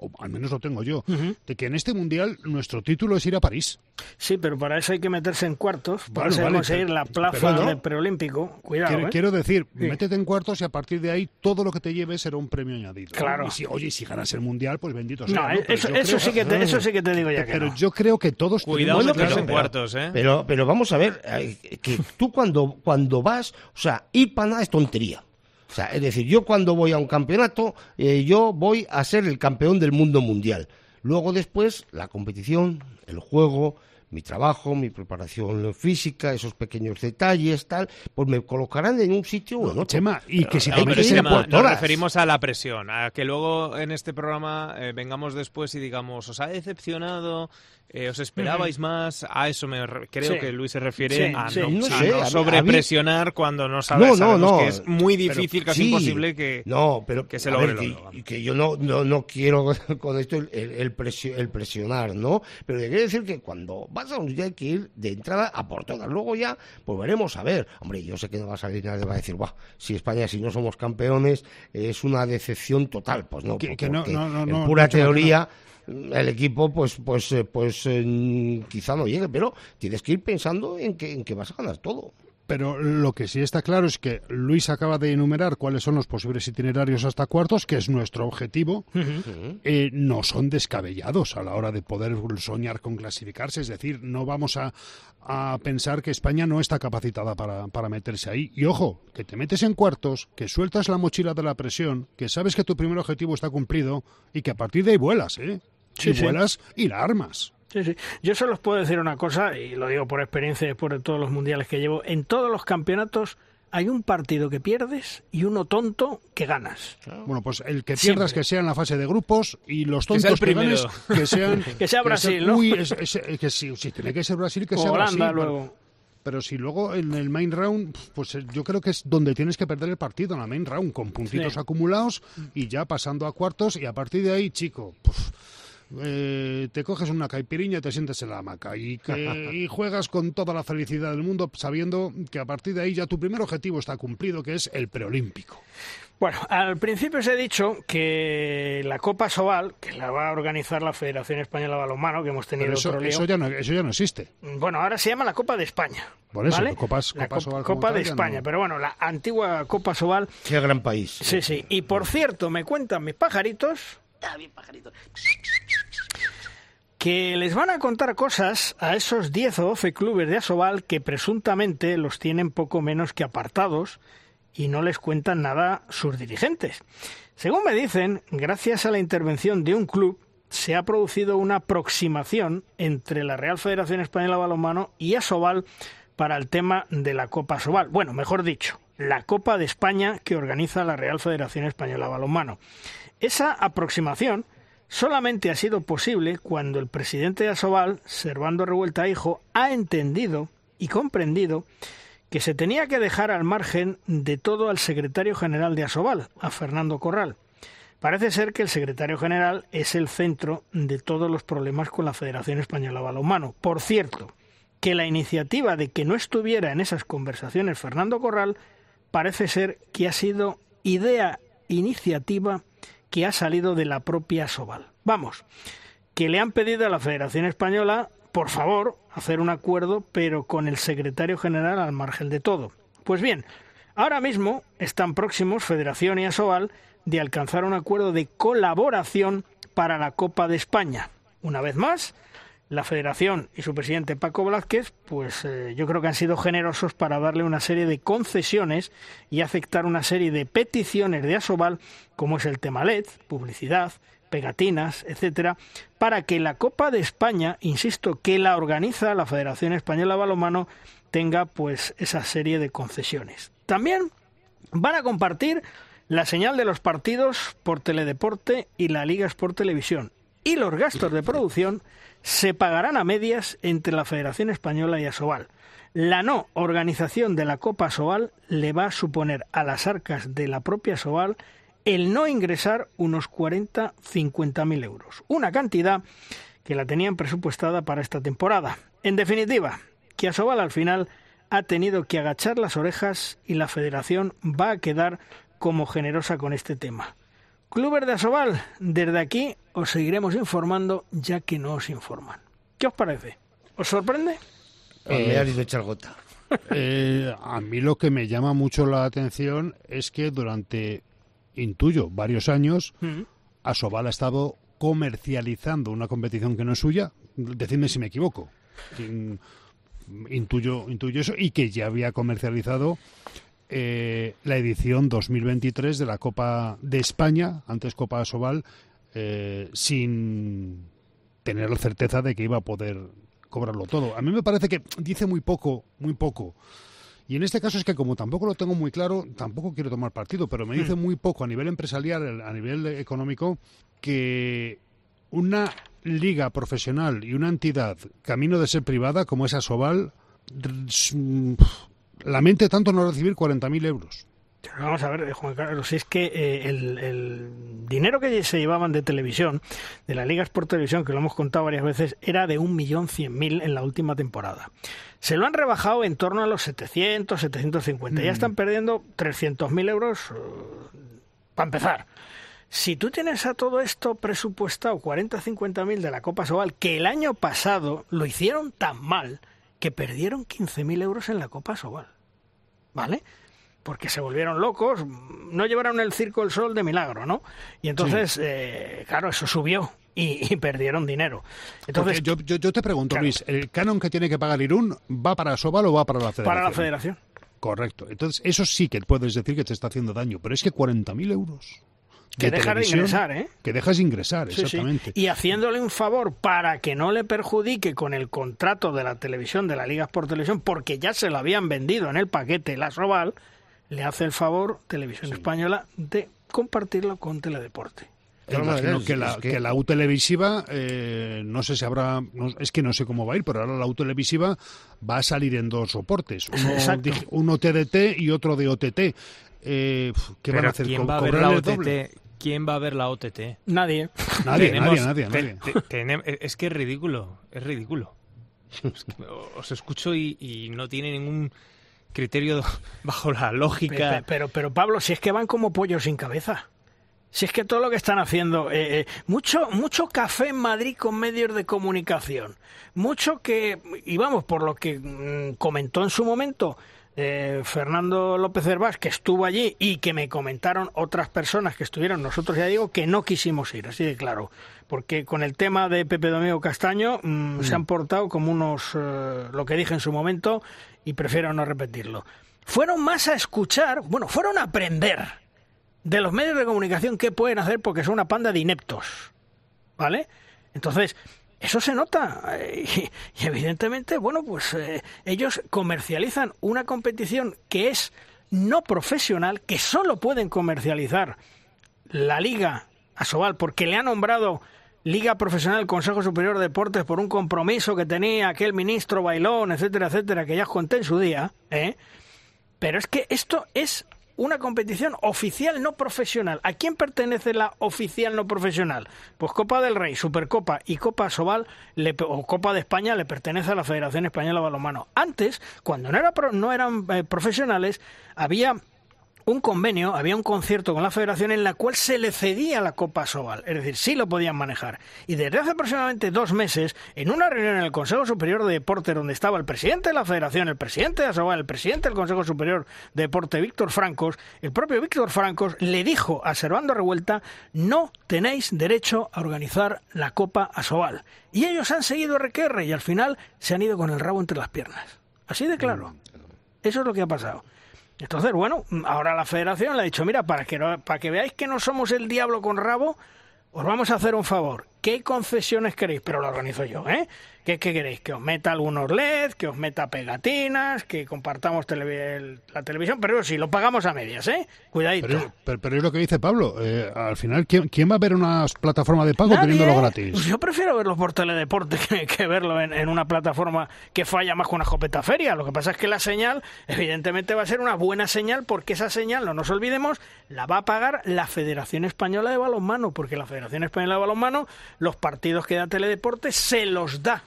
o al menos lo tengo yo, de que en este mundial nuestro título es ir a París. Sí, pero para eso hay que meterse en cuartos, para conseguir la plaza del preolímpico. Cuidado. Quiero, ¿eh? quiero decir, métete en cuartos y a partir de ahí todo lo que te lleve será un premio añadido. Claro. Y si, oye, si ganas el mundial, pues bendito sea. No, eso, sí que te, eso sí que te digo ya. Pero yo creo que todos Cuidado tenemos... en cuartos, ¿eh? Pero, pero vamos a ver, que tú cuando, cuando vas, o sea, ir para nada es tontería. O sea, es decir, yo cuando voy a un campeonato, eh, yo voy a ser el campeón del mundo mundial. Luego después, la competición, el juego, mi trabajo, mi preparación física, esos pequeños detalles, tal, pues me colocarán en un sitio o Chema, y que si te Nos referimos a la presión, a que luego en este programa eh, vengamos después y digamos, ¿os ha decepcionado? Eh, ¿Os esperabais más? A eso me creo que Luis se refiere a, no, sobrepresionar cuando no sabes, sabemos que es muy difícil, casi imposible que, no, pero, que se logre que, que, yo no, no, quiero con esto el, el, el presionar, ¿no? Pero quiero decir que cuando vas a un día hay que ir de entrada a por todas. Luego ya, pues veremos a ver. Hombre, yo sé que no va a salir nadie va a decir, Buah, si España, si no somos campeones, es una decepción total. Pues no, que, no, no, en pura teoría el equipo pues pues eh, pues eh, quizá no llegue, pero tienes que ir pensando en que, en que vas a ganar todo. Pero lo que sí está claro es que Luis acaba de enumerar cuáles son los posibles itinerarios hasta cuartos, que es nuestro objetivo. Eh, no son descabellados a la hora de poder soñar con clasificarse. Es decir, no vamos a, a pensar que España no está capacitada para, para, meterse ahí. Y ojo, que te metes en cuartos, que sueltas la mochila de la presión, que sabes que tu primer objetivo está cumplido y que a parir de ahí vuelas, ¿eh? Si vuelas y la armas. Sí, sí. Yo solo os puedo decir una cosa, y lo digo por experiencia después de todos los mundiales que llevo. En todos los campeonatos hay un partido que pierdes y uno tonto que ganas. Bueno, pues el que pierdas que sea en la fase de grupos y los tontos que, ganes que sean... que sea Brasil, ¿no? Uy, que sí, tiene que ser Brasil, que sea Brasil. luego. Pero, si luego en el main round, pues eh, yo creo que es donde tienes que perder el partido, en la main round, con puntitos acumulados y ya pasando a cuartos y a partir de ahí, chico... Pues, eh, te coges una caipiriña y te sientes en la hamaca y, y juegas con toda la felicidad del mundo sabiendo que a partir de ahí ya tu primer objetivo está cumplido, que es el preolímpico. Bueno, al principio os he dicho que la Copa Sobal, que la va a organizar la Federación Española de Balonmano, que hemos tenido eso, otro lío, eso, ya no, eso ya no existe. Bueno, ahora se llama la Copa de España. Por eso, ¿vale? la Copa, Copa, de España, pero bueno, la antigua Copa Sobal. Qué gran país. Sí, sí. Y por cierto, me cuentan mis pajaritos. Que les van a contar cosas a esos 10 o 12 clubes de Asobal que presuntamente los tienen poco menos que apartados y no les cuentan nada sus dirigentes. Según me dicen, gracias a la intervención de un club, se ha producido una aproximación entre la Real Federación Española de Balonmano y Asobal para el tema de la Copa Asobal. Bueno, mejor dicho, la Copa de España que organiza la Real Federación Española de Balonmano. Esa aproximación solamente ha sido posible cuando el presidente de Asobal, Servando Revuelta Hijo, ha entendido y comprendido que se tenía que dejar al margen de todo al secretario general de Asobal, a Fernando Corral. Parece ser que el secretario general es el centro de todos los problemas con la Federación Española de Balonmano. Por cierto, que la iniciativa de que no estuviera en esas conversaciones Fernando Corral parece ser que ha sido idea, iniciativa que ha salido de la propia Asobal. Vamos, que le han pedido a la Federación Española, por favor, hacer un acuerdo, pero con el secretario general al margen de todo. Pues bien, ahora mismo están próximos Federación y Asobal de alcanzar un acuerdo de colaboración para la Copa de España. Una vez más, la Federación y su presidente Paco Blázquez, pues eh, yo creo que han sido generosos para darle una serie de concesiones y aceptar una serie de peticiones de Asobal, como es el tema LED, publicidad, pegatinas, etcétera, para que la Copa de España, insisto, que la organiza la Federación Española de Balonmano, tenga pues esa serie de concesiones. También van a compartir la señal de los partidos por Teledeporte y la Liga Sport Televisión. Y los gastos de producción se pagarán a medias entre la Federación Española y Asobal. La no organización de la Copa Asobal le va a suponer a las arcas de la propia Asobal el no ingresar unos 40-50 mil euros. Una cantidad que la tenían presupuestada para esta temporada. En definitiva, que Asobal al final ha tenido que agachar las orejas y la federación va a quedar como generosa con este tema. Clubes de Asobal, desde aquí os seguiremos informando ya que no os informan. ¿Qué os parece? ¿Os sorprende? Eh, de gota. Eh, a mí lo que me llama mucho la atención es que durante, intuyo, varios años, mm. Asobal ha estado comercializando una competición que no es suya. Decidme si me equivoco. Intuyo, intuyo eso y que ya había comercializado eh, la edición 2023 de la Copa de España, antes Copa Asobal, eh, sin tener la certeza de que iba a poder cobrarlo todo. A mí me parece que dice muy poco, muy poco. Y en este caso es que como tampoco lo tengo muy claro, tampoco quiero tomar partido, pero me dice hmm. muy poco a nivel empresarial, a nivel económico, que una liga profesional y una entidad camino de ser privada como es Asobal lamente tanto no recibir 40.000 euros. Vamos a ver, Juan Carlos, si es que eh, el, dinero que se llevaban de televisión, de las ligas por televisión, que lo hemos contado varias veces, era de 1.100.000 en la última temporada. Se lo han rebajado en torno a los 700, 750. Ya mm. están perdiendo 300.000 euros eh, para empezar. Si tú tienes a todo esto presupuestado 40, 50.000 de la Copa Sobal, que el año pasado lo hicieron tan mal, que perdieron 15.000 euros en la Copa Sobal. ¿Vale? Porque se volvieron locos, no llevaron el Circo del Sol de milagro, ¿no? Y entonces, eh, claro, eso subió y, perdieron dinero. Entonces, yo, yo, te pregunto, Luis, ¿el canon que tiene que pagar Irún va para Sobal o va para la Federación? Para la Federación. Correcto. Entonces, eso sí que puedes decir que te está haciendo daño, pero es que 40.000 euros que dejas de ingresar, ¿eh? Que dejas de ingresar, exactamente. Y haciéndole un favor para que no le perjudique con el contrato de la televisión, de la Liga por Televisión, porque ya se lo habían vendido en el paquete la Robal, le hace el favor Televisión Española de compartirlo con Teledeporte. Imagino que la, que... la U televisiva, eh, no sé si habrá, es que no sé cómo va a ir, pero ahora la U televisiva va a salir en dos soportes, uno, uno TDT y otro de OTT. Eh, ¿Qué van a hacer? ¿Quién va a ver la OTT? ¿Quién va a ver la OTT? Nadie. Nadie, nadie, nadie, es que es ridículo, es ridículo. os escucho y, no tiene ningún criterio bajo la lógica. Pero, pero, Pablo, si es que van como pollos sin cabeza. Si es que todo lo que están haciendo, eh, eh, mucho, mucho café en Madrid con medios de comunicación, mucho que, y vamos, por lo que mm, comentó en su momento eh, Fernando López Herbás, que estuvo allí y que me comentaron otras personas que estuvieron, nosotros ya digo que no quisimos ir, así de claro, porque con el tema de Pepe Domingo Castaño mm, se han portado como unos, eh, lo que dije en su momento, y prefiero no repetirlo. fueron más a escuchar, bueno, fueron a aprender de los medios de comunicación qué pueden hacer porque son una panda de ineptos. ¿Vale? Entonces, eso se nota. Y, evidentemente, bueno, pues eh, ellos comercializan una competición que es no profesional, que solo pueden comercializar la Liga Asobal porque le ha nombrado Liga Profesional Consejo Superior de Deportes por un compromiso que tenía aquel ministro Bailón, etcétera, etcétera, que ya os conté en su día, ¿eh? Pero es que esto es una competición oficial no profesional. ¿A quién pertenece la oficial no profesional? Pues Copa del Rey, Supercopa y Copa Sobal o Copa de España le pertenece a la Federación Española de Balonmano. Antes, cuando no, era, no eran eh, profesionales, había un convenio, había un concierto con la federación en la cual se le cedía la Copa Sobal, es decir, sí lo podían manejar. Y desde hace aproximadamente dos meses, en una reunión en el Consejo Superior de Deporte, donde estaba el presidente de la federación, el presidente de Asobal, el presidente del Consejo Superior de Deporte, Víctor Francos, el propio Víctor Francos le dijo a Servando Revuelta, no tenéis derecho a organizar la Copa Asobal. Y ellos han seguido RQR y al final se han ido con el rabo entre las piernas. Así de claro. Eso es lo que ha pasado. Entonces, bueno, ahora la federación le ha dicho, mira, para que, para que veáis que no somos el diablo con rabo, os vamos a hacer un favor. ¿Qué concesiones queréis? Pero lo organizo yo, ¿eh? ¿Qué, queréis? ¿Que os meta algunos LED? ¿Que os meta pegatinas? ¿Que compartamos la televisión? Pero sí, lo pagamos a medias, ¿eh? Cuidadito. Pero, es lo que dice Pablo. Eh, al final, ¿quién, va a ver una plataforma de pago teniéndolo gratis? Pues yo prefiero verlo por teledeporte que, verlo en, una plataforma que falla más con una escopeta feria. Lo que pasa es que la señal, evidentemente, va a ser una buena señal porque esa señal, no nos olvidemos, la va a pagar la Federación Española de Balonmano, porque la Federación Española de Balonmano, los partidos que da teledeporte, se los da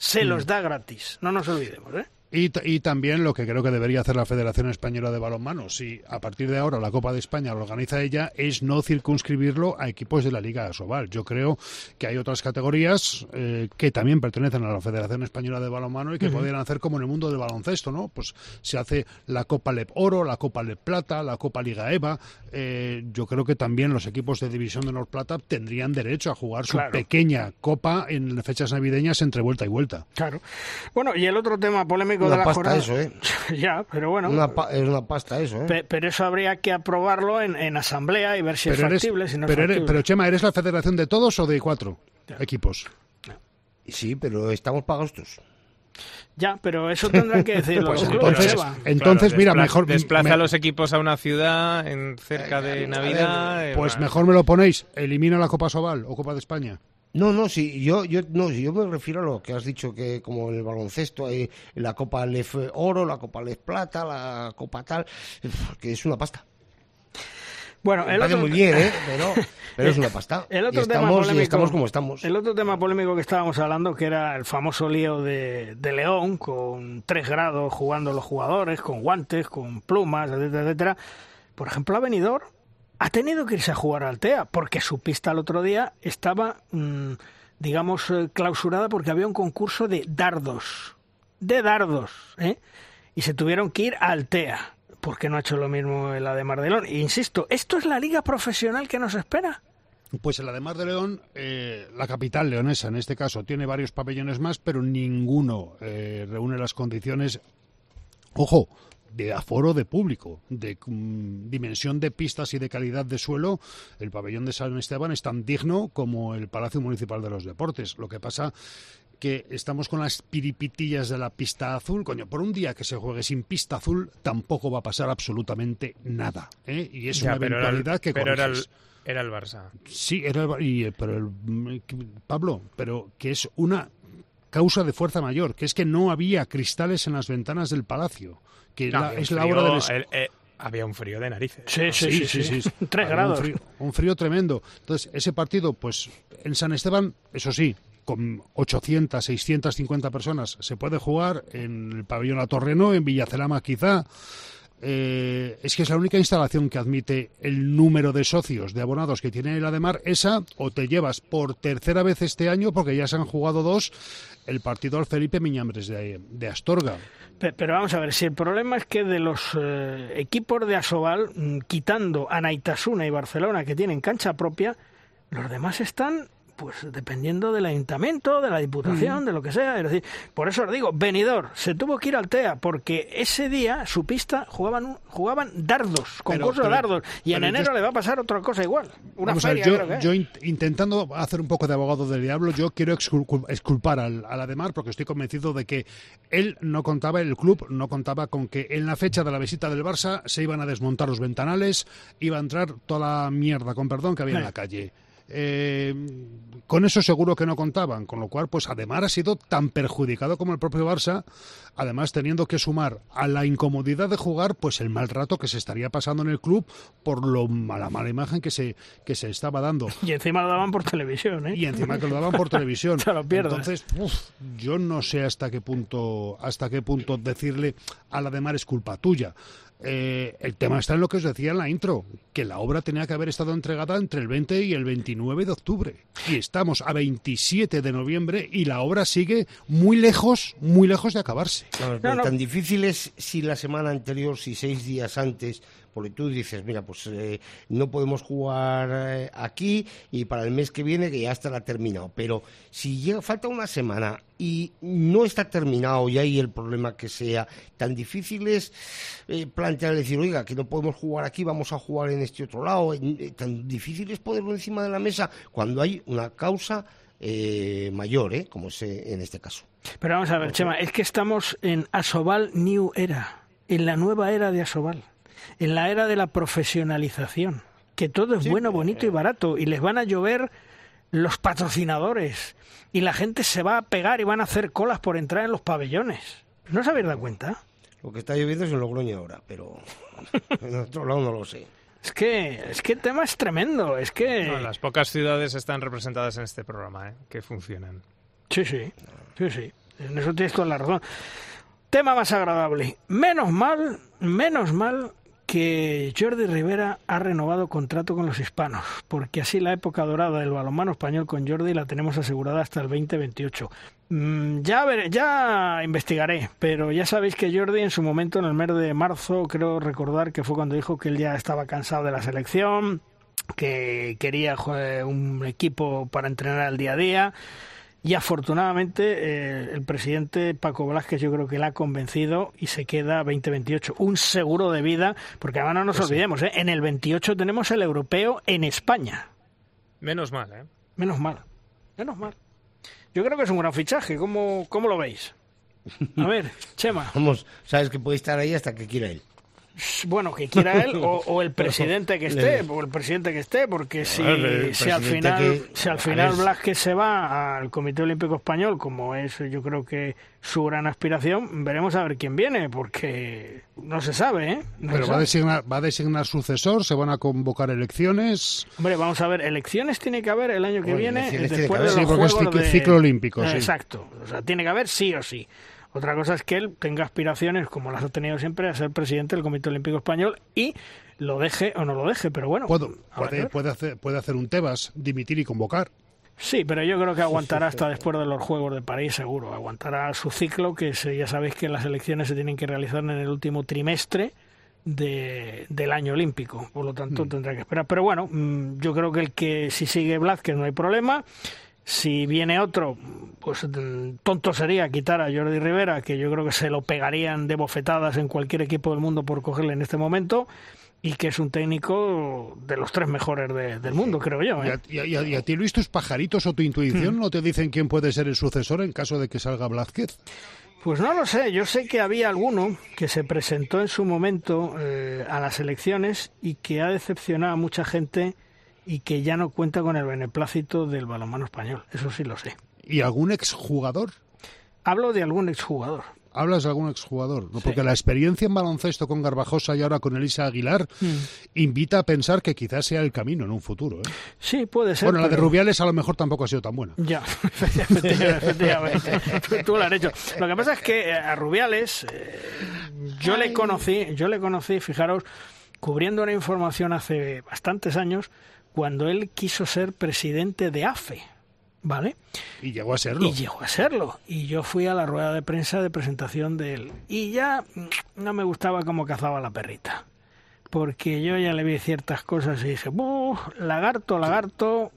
se los mm. da gratis. No nos olvidemos, ¿eh? Y, y, también lo que creo que debería hacer la Federación Española de Balonmano, si a partir de ahora la Copa de España lo organiza ella, es no circunscribirlo a equipos de la Liga Asobal. Yo creo que hay otras categorías eh, que también pertenecen a la Federación Española de Balonmano y que podrían hacer como en el mundo del baloncesto, ¿no? Pues se hace la Copa LEP Oro, la Copa LEP Plata, la Copa Liga EVA. Eh, yo creo que también los equipos de División de Honor Plata tendrían derecho a jugar su pequeña Copa en fechas navideñas entre vuelta y vuelta. Claro. Bueno, y el otro tema polémico una pasta eso, ¿eh? ya, pero bueno. es una pasta eso, ¿eh? pero eso habría que aprobarlo en, asamblea y ver si es factible, si no pero, es pero Chema, ¿eres la federación de todos o de cuatro equipos? Sí, pero estamos pagados todos. Ya, pero eso tendrán que decirlo. pues entonces, entonces mira, mejor desplaza a los equipos a una ciudad en cerca de Navidad. pues mejor me lo ponéis. Elimina la Copa Sobal o Copa de España. No, no, sí, yo, yo, no, yo me refiero a lo que has dicho, que como en el baloncesto hay la Copa Lef Oro, la Copa Lef Plata, la Copa tal, que es una pasta. Bueno, el otro... muy bien, ¿eh? pero, es una pasta. El otro tema polémico, estamos como estamos. El otro tema polémico que estábamos hablando, que era el famoso lío de, de León, con tres grados jugando los jugadores, con guantes, con plumas, etcétera, etcétera. Por ejemplo, a Benidorm ha tenido que irse a jugar al Altea, porque su pista el otro día estaba, mm, digamos, eh, clausurada porque había un concurso de dardos. De dardos, ¿eh? Y se tuvieron que ir a Altea, porque no ha hecho lo mismo la de Mar de León. insisto, ¿esto es la liga profesional que nos espera? Pues en la de Mar de León, eh, la capital leonesa en este caso, tiene varios pabellones más, pero ninguno reúne las condiciones. Ojo, de aforo de público, de mm, dimensión de pistas y de calidad de suelo, el pabellón de San Esteban es tan digno como el Palacio Municipal de los Deportes. Lo que pasa que estamos con las piripitillas de la pista azul. Coño, por un día que se juegue sin pista azul tampoco va a pasar absolutamente nada. ¿eh? Y es una eventualidad que pero era el, era el Barça. Sí, era el, pero el, mm, Pablo, pero que es una causa de fuerza mayor, que es que no había cristales en las ventanas del palacio que es la hora del... Eh, había un frío de narices. Sí, sí, sí, sí. Tres grados. Un frío, tremendo. Entonces, ese partido, pues en San Esteban, eso sí, con 800, 650 personas se puede jugar en el pabellón La Torreno, en Villacelama quizá. Eh, es que es la única instalación que admite el número de socios, de abonados que tiene el Ademar, esa o te llevas por tercera vez este año, porque ya se han jugado dos, el partido al Felipe Miñambres de Astorga. Pero vamos a ver, si el problema es que de los eh, equipos de Asobal, mm, quitando a Naitasuna y Barcelona, que tienen cancha propia, los demás están pues dependiendo del ayuntamiento, de la diputación, de lo que sea. Es decir, por eso os digo, venidor, se tuvo que ir al TEA porque ese día su pista jugaban jugaban dardos, concurso de dardos, y en enero le va a pasar otra cosa igual. Una feria, yo, intentando hacer un poco de abogado del diablo, yo quiero exculpar al, al Ademar porque estoy convencido de que él no contaba, el club no contaba con que en la fecha de la visita del Barça se iban a desmontar los ventanales, iba a entrar toda la mierda, con perdón, que había en la calle. Eh, con eso seguro que no contaban, con lo cual, pues además ha sido tan perjudicado como el propio Barça, además teniendo que sumar a la incomodidad de jugar, pues el mal rato que se estaría pasando en el club por lo la mala imagen que se, que se estaba dando. Y encima lo daban por televisión, ¿eh? Y encima que lo daban por televisión. se lo Entonces, yo no sé hasta qué punto, hasta qué punto decirle a la de Mar es culpa tuya. Eh, el tema está en lo que os decía en la intro, que la obra tenía que haber estado entregada entre el 20 y el 29 de octubre. Y estamos a 27 de noviembre y la obra sigue muy lejos, muy lejos de acabarse. Tan difícil es si la semana anterior, si seis días antes porque tú dices, mira, pues eh, no podemos jugar eh, aquí y para el mes que viene que ya estará terminado. Pero si llega, falta una semana y no está terminado y hay el problema que sea, tan difícil es eh, plantear, decir, oiga, que no podemos jugar aquí, vamos a jugar en este otro lado. tan difícil es ponerlo encima de la mesa cuando hay una causa mayor, ¿eh? como es en este caso. Pero vamos a ver, Chema, es que estamos en Asobal New Era, en la nueva era de Asobal en la era de la profesionalización, que todo es bueno, bonito y barato, y les van a llover los patrocinadores, y la gente se va a pegar y van a hacer colas por entrar en los pabellones. ¿No se habéis dado cuenta? Lo que está lloviendo es en Logroño ahora, pero en otro lado no lo sé. Es que, es que el tema es tremendo, es que... las pocas ciudades están representadas en este programa, ¿eh? que funcionan. Sí, sí, sí, sí, en eso tienes toda la razón. Tema más agradable. Menos mal, menos mal que Jordi Rivera ha renovado contrato con los hispanos, porque así la época dorada del balonmano español con Jordi la tenemos asegurada hasta el 2028. Mm, ya, ya investigaré, pero ya sabéis que Jordi en su momento, en el mes de marzo, creo recordar que fue cuando dijo que él ya estaba cansado de la selección, que quería un equipo para entrenar al día a día y afortunadamente eh, el presidente Paco Velázquez yo creo que la ha convencido y se queda 2028. Un seguro de vida, porque ahora no nos pues olvidemos, ¿eh? en el 28 tenemos el europeo en España. Menos mal, ¿eh? Menos mal, menos mal. Yo creo que es un gran fichaje. ¿Cómo, cómo lo veis? A ver, Chema. Vamos, sabes que puede estar ahí hasta que quiera él. Bueno, que quiera él o, el presidente que esté, o el presidente que esté, porque si, si al final, si al final Blasquez se va al Comité Olímpico Español, como es yo creo que su gran aspiración, veremos a ver quién viene, porque no se sabe, ¿eh? Pero va, A designar, va a designar sucesor, se van a convocar elecciones. Hombre, vamos a ver, elecciones tiene que haber el año que viene, después de los sí, porque es ciclo olímpico. Exacto, o sea, tiene que haber sí o sí. Otra cosa es que él tenga aspiraciones, como las ha tenido siempre, a ser presidente del Comité Olímpico Español y lo deje o no lo deje, pero bueno. puede, puede, hacer, puede hacer un Tebas, dimitir y convocar. Sí, pero yo creo que aguantará hasta después de los Juegos de París, seguro. Aguantará su ciclo, que ya sabéis que las elecciones se tienen que realizar en el último trimestre de, del año olímpico. Por lo tanto, mm. tendrá que esperar. Pero bueno, mm, yo creo que el que si sigue que no hay problema. Si viene otro, pues mm, tonto sería quitar a Jordi Rivera, que yo creo que se lo pegarían de bofetadas en cualquier equipo del mundo por cogerle en este momento y que es un técnico de los tres mejores del mundo, creo yo. ¿eh? ¿Y, a, ti, Luis, tus pajaritos o tu intuición hmm. no te dicen quién puede ser el sucesor en caso de que salga Blázquez? Pues no lo sé, yo sé que había alguno que se presentó en su momento eh, a las elecciones y que ha decepcionado a mucha gente y que ya no cuenta con el beneplácito del balonmano español. Eso sí lo sé. ¿Y algún exjugador? Hablo de algún exjugador. ¿Hablas de algún exjugador? ¿no? Porque la experiencia en baloncesto con Garbajosa y ahora con Elisa Aguilar hmm. invita a pensar que quizás sea el camino en un futuro. ¿eh? Sí, puede ser. Bueno, la de Rubiales a lo mejor tampoco ha sido tan buena. Ya, efectivamente. Tú lo has hecho. Lo que pasa es que a Rubiales eh, yo le conocí, yo le conocí, fijaros, cubriendo una información hace bastantes años cuando él quiso ser presidente de AFE. ¿Vale? Y llegó a serlo. Y llegó a serlo. Y yo fui a la rueda de prensa de presentación de él. Y ya no me gustaba cómo cazaba la perrita. Porque yo ya le vi ciertas cosas y dije, lagarto, lagarto.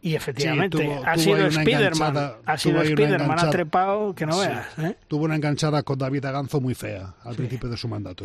Y efectivamente, ha sido Spiderman. Ha sido Spiderman, ha trepado que no veas. ¿eh? Tuvo una enganchada con David Aganzo muy fea al principio de su mandato.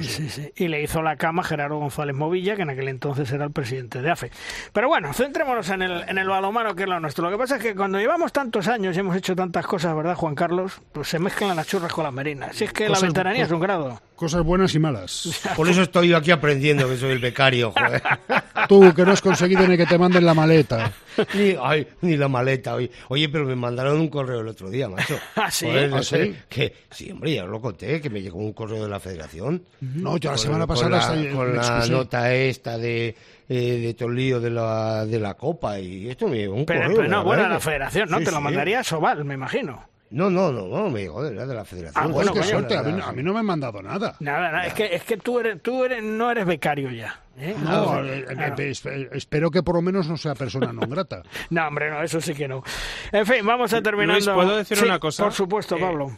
Y le hizo la cama Gerardo González Movilla, que en aquel entonces era el presidente de AFE. Pero bueno, centrémonos en el, en el balomano, que es lo nuestro. Lo que pasa es que cuando llevamos tantos años y hemos hecho tantas cosas, ¿verdad, Juan Carlos? Pues se mezclan las churras con las merinas. Si es que la veteranía es un grado. Cosas buenas y malas. Por eso estoy yo aquí aprendiendo que soy el becario. Tú, que no has conseguido ni que te manden la maleta. Ni, ay, ni la maleta. Oye, oye, pero me mandaron un correo el otro día, macho. ¿Ah, sí? ¿Ah, sí? Que, sí, hombre, ya os lo conté, que me llegó un correo de la federación. No, yo la semana pasada... Con la, con la nota esta de eh, de todo el lío de la, de la Copa y esto me llegó un pero, correo. Pero no, bueno, la federación, ¿no? te lo mandaría a Sobal, me imagino. No, no, no, no, me llegó de, la federación. Ah, bueno, qué suerte, a mí, a mí, no me han mandado nada. Nada, nada, es que, es que tú, eres, tú eres, no eres becario ya. ¿eh? No, eh, eh, espero que por lo menos no sea persona no grata. no, hombre, no, eso sí que no. En fin, vamos a terminar. ¿puedo decir una cosa? Por supuesto, Pablo.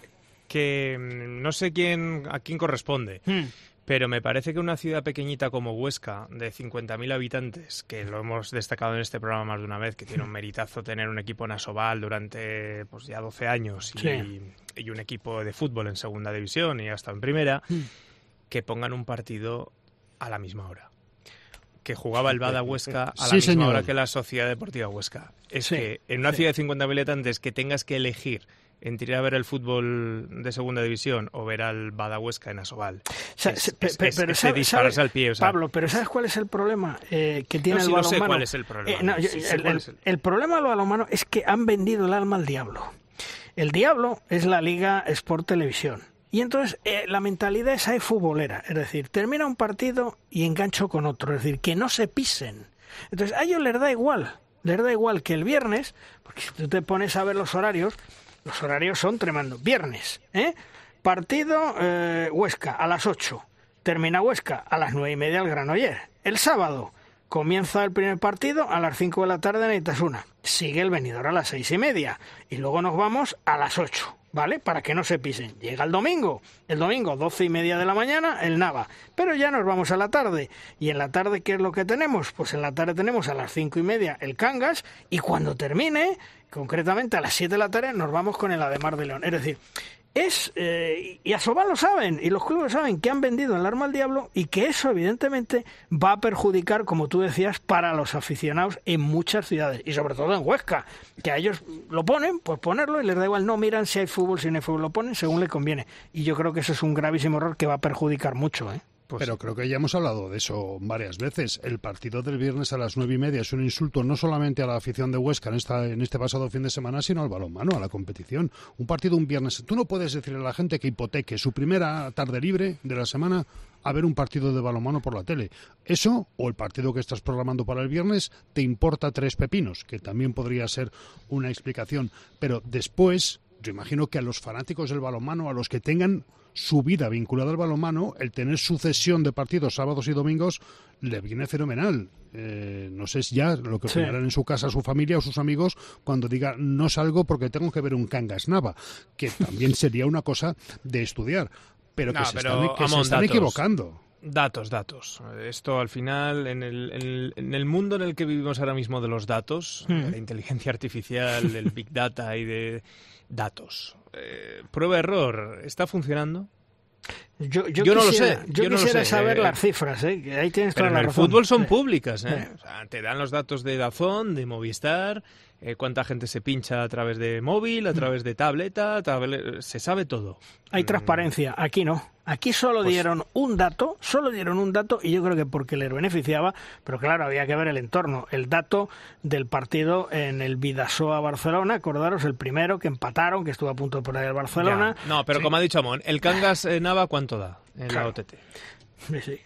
que mm, no sé quién a quién corresponde. Hmm. Pero me parece que una ciudad pequeñita como Huesca, de 50.000 habitantes, que lo hemos destacado en este programa más de una vez, que tiene un meritazo tener un equipo en Asobal durante pues ya 12 años y, un equipo de fútbol en segunda división y hasta en primera, mm. que pongan un partido a la misma hora. Que jugaba el Bada Huesca a la misma hora que la Sociedad Deportiva Huesca. Es que en una ciudad de 50.000 habitantes que tengas que elegir entre ir a ver el fútbol de segunda división o ver al Badahuesca en Asobal. al pie. Pablo, pero ¿sabes cuál es el problema eh, que tiene el balonmano? No sé cuál es el problema. el, problema del balonmano es que han vendido el alma al diablo. El diablo es la Liga Sport Televisión. Y entonces eh, la mentalidad es ahí futbolera, es decir, termina un partido y engancho con otro, es decir, que no se pisen. Entonces a ellos les da igual, les da igual que el viernes, porque si tú te pones a ver los horarios, los horarios son tremendos. Viernes, ¿eh? Partido eh, Huesca a las 8. Termina Huesca a las nueve y media el Granoller. El sábado comienza el primer partido a las 5 de la tarde en Itasuna. Sigue el venidor a las seis y media. Y luego nos vamos a las 8. ¿Vale? Para que no se pisen. Llega el domingo, el domingo doce y media de la mañana, el Nava. Pero ya nos vamos a la tarde. ¿Y en la tarde qué es lo que tenemos? Pues en la tarde tenemos a las cinco y media el Cangas y cuando termine, concretamente a las siete de la tarde, nos vamos con el Ademar de León. Es decir, es, eh, y a Sobal lo saben, y los clubes saben que han vendido el arma al diablo y que eso evidentemente va a perjudicar, como tú decías, para los aficionados en muchas ciudades, y sobre todo en Huesca, que a ellos lo ponen, pues ponerlo y les da igual, no miran si hay fútbol, si no hay fútbol, lo ponen según le conviene. Y yo creo que eso es un gravísimo error que va a perjudicar mucho. ¿eh? Pues Pero creo que ya hemos hablado de eso varias veces. El partido del viernes a las nueve y media es un insulto no solamente a la afición de Huesca en, esta, en este pasado fin de semana, sino al balonmano, a la competición. Un partido un viernes. Tú no puedes decirle a la gente que hipoteque su primera tarde libre de la semana a ver un partido de balonmano por la tele. Eso, o el partido que estás programando para el viernes, te importa tres pepinos, que también podría ser una explicación. Pero después, yo imagino que a los fanáticos del balonmano, a los que tengan su vida vinculada al balonmano, el tener sucesión de partidos sábados y domingos le viene fenomenal. Eh, no sé si ya lo que sí. en su casa su familia o sus amigos cuando diga no salgo porque tengo que ver un Cangas Nava, que también sería una cosa de estudiar, pero que se están, equivocando. Datos, datos. Esto al final, en el, en el, mundo en el que vivimos ahora mismo de los datos, de mm. la inteligencia artificial, del big data y de datos, eh, prueba error, ¿está funcionando? Yo, yo, no lo sé. Yo, quisiera saber las cifras, ¿eh? ahí tienes Pero toda en el fútbol son públicas, ¿eh? te dan los datos de Dazón, de Movistar, eh, cuánta gente se pincha a través de móvil, a mm. través de tableta, se sabe todo. Hay mm. transparencia, aquí no. Aquí solo pues dieron un dato, solo dieron un dato y yo creo que porque les beneficiaba, pero claro, había que ver el entorno. El dato del partido en el Vidasoa Barcelona, acordaros, el primero que empataron, que estuvo a punto por ahí el Barcelona. No, pero como ha dicho Amón, el Cangas eh, Nava, ¿cuánto da en la OTT?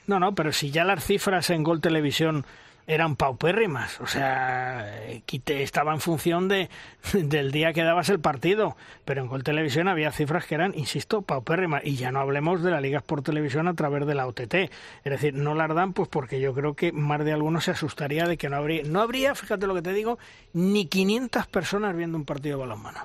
No, no, pero si ya las cifras en Gol Televisión eran paupérrimas, o sea, estaba en función de, del día que dabas el partido, pero en Gol Televisión había cifras que eran, insisto, paupérrimas, y ya no hablemos de la Liga por Televisión a través de la OTT, es decir, no las dan pues porque yo creo que más de alguno se asustaría de que no habría, no habría, fíjate lo que te digo, ni 500 personas viendo un partido de balonmano.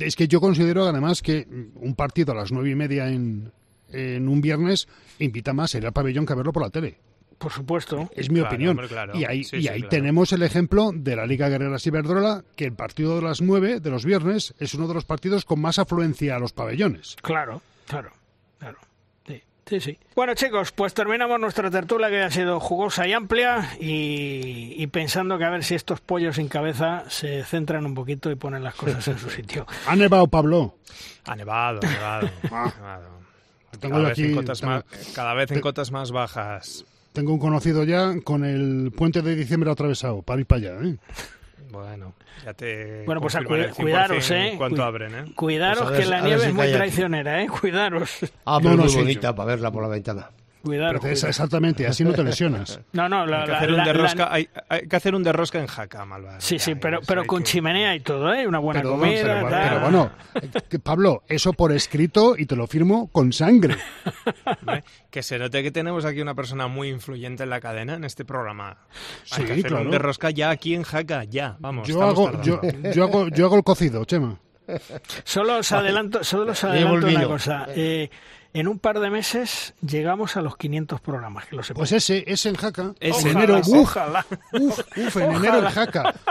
Es que yo considero además que un partido a las nueve y media en, en un viernes invita más a ir al pabellón que a verlo por la tele. Por supuesto. Es mi opinión. Y ahí, y ahí tenemos el ejemplo de la Liga Guerrera Ciberdrola, que el partido de las nueve de los viernes es uno de los partidos con más afluencia a los pabellones. Claro, claro, claro. Sí, sí. Bueno, chicos, pues terminamos nuestra tertulia que ha sido jugosa y amplia y, pensando que a ver si estos pollos sin cabeza se centran un poquito y ponen las cosas en su sitio. ¿Ha nevado, Pablo? Ha nevado, ha nevado. Ah. Cada, vez en cotas más, cada vez en cotas más bajas. Tengo un conocido ya con el puente de diciembre atravesado para ir para allá. ¿eh? Bueno, ya te. Bueno, pues cuidaros, ¿eh? Cuánto abren, ¿eh? Cuidaros pues que la nieve es muy traicionera, ¿eh? Cuidaros. Ah, pero no, muy bonita para verla por la ventana. Cuidado, Exactamente, así no te lesionas. No, no, hay, que hacer un derrosca, hay, que hacer un derrosca en jaca, malvado. Sí, sí, pero, pero con chimenea y todo, ¿eh? Una buena comida. Pero, bueno, Pablo, eso por escrito y te lo firmo con sangre. que se note que tenemos aquí una persona muy influyente en la cadena, en este programa. Hay que hacer un derrosca ya aquí en jaca, ya, vamos. Yo, hago, yo, yo, hago, yo hago el cocido, Chema. Solo os adelanto, solo os adelanto una cosa. Eh, en un par de meses llegamos a los 500 programas, que lo Pues ese, ese en Jaca. Es enero, ojalá. Uf, uf, en enero en Jaca.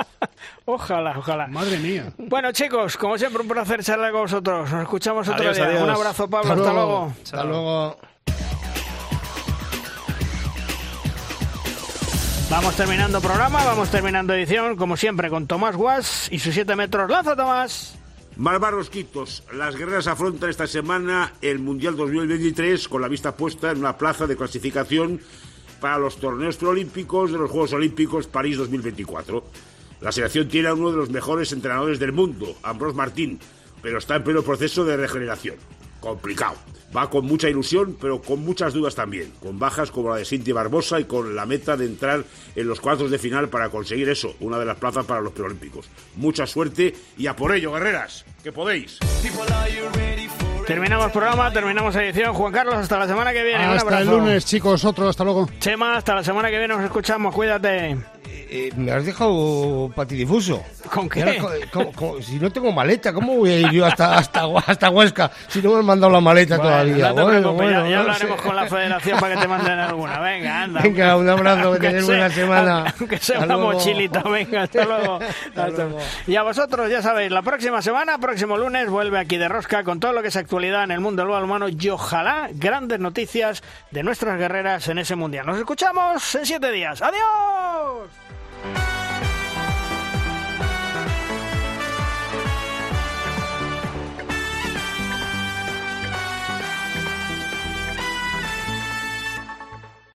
Ojalá, ojalá. Madre mía. Bueno, chicos, como siempre, un placer charlar con vosotros. Nos escuchamos otro día. Un abrazo, Pablo. Hasta, luego. Hasta luego. Vamos terminando programa, vamos terminando edición, como siempre, con Tomás Guas y sus 7 metros. ¡Lanza, Tomás! Malvaros Quitos, las guerreras afrontan esta semana el Mundial 2023 con la vista puesta en una plaza de clasificación para los torneos preolímpicos de los Juegos Olímpicos París 2024. La selección tiene a uno de los mejores entrenadores del mundo, Ambrose Martín, pero está en pleno proceso de regeneración. Complicado. Va con mucha ilusión, pero con muchas dudas también, con bajas como la de Cinti Barbosa y con la meta de entrar en los cuartos de final para conseguir eso, una de las plazas para los preolímpicos. Mucha suerte y a por ello, guerreras, que podéis. Terminamos programa, terminamos edición. Juan Carlos, hasta la semana que viene. Hasta el lunes, chicos, otro, hasta luego. Chema, hasta la semana que viene nos escuchamos, cuídate. Eh, me has dejado patidifuso. ¿Con qué? si no tengo maleta, ¿cómo voy a ir yo hasta, hasta, hasta Huesca si no me han mandado la maleta todavía? bueno, ya, hablaremos con la federación para que te manden alguna. Venga, anda. Venga, un abrazo, que tenés buena semana. Aunque sea una mochilita, venga, hasta luego. Y a vosotros, ya sabéis, la próxima semana, próximo lunes, vuelve aquí de Rosca con todo lo que es actualidad en el mundo del humano y ojalá grandes noticias de nuestras guerreras en ese mundial. Nos escuchamos en siete días. ¡Adiós! Música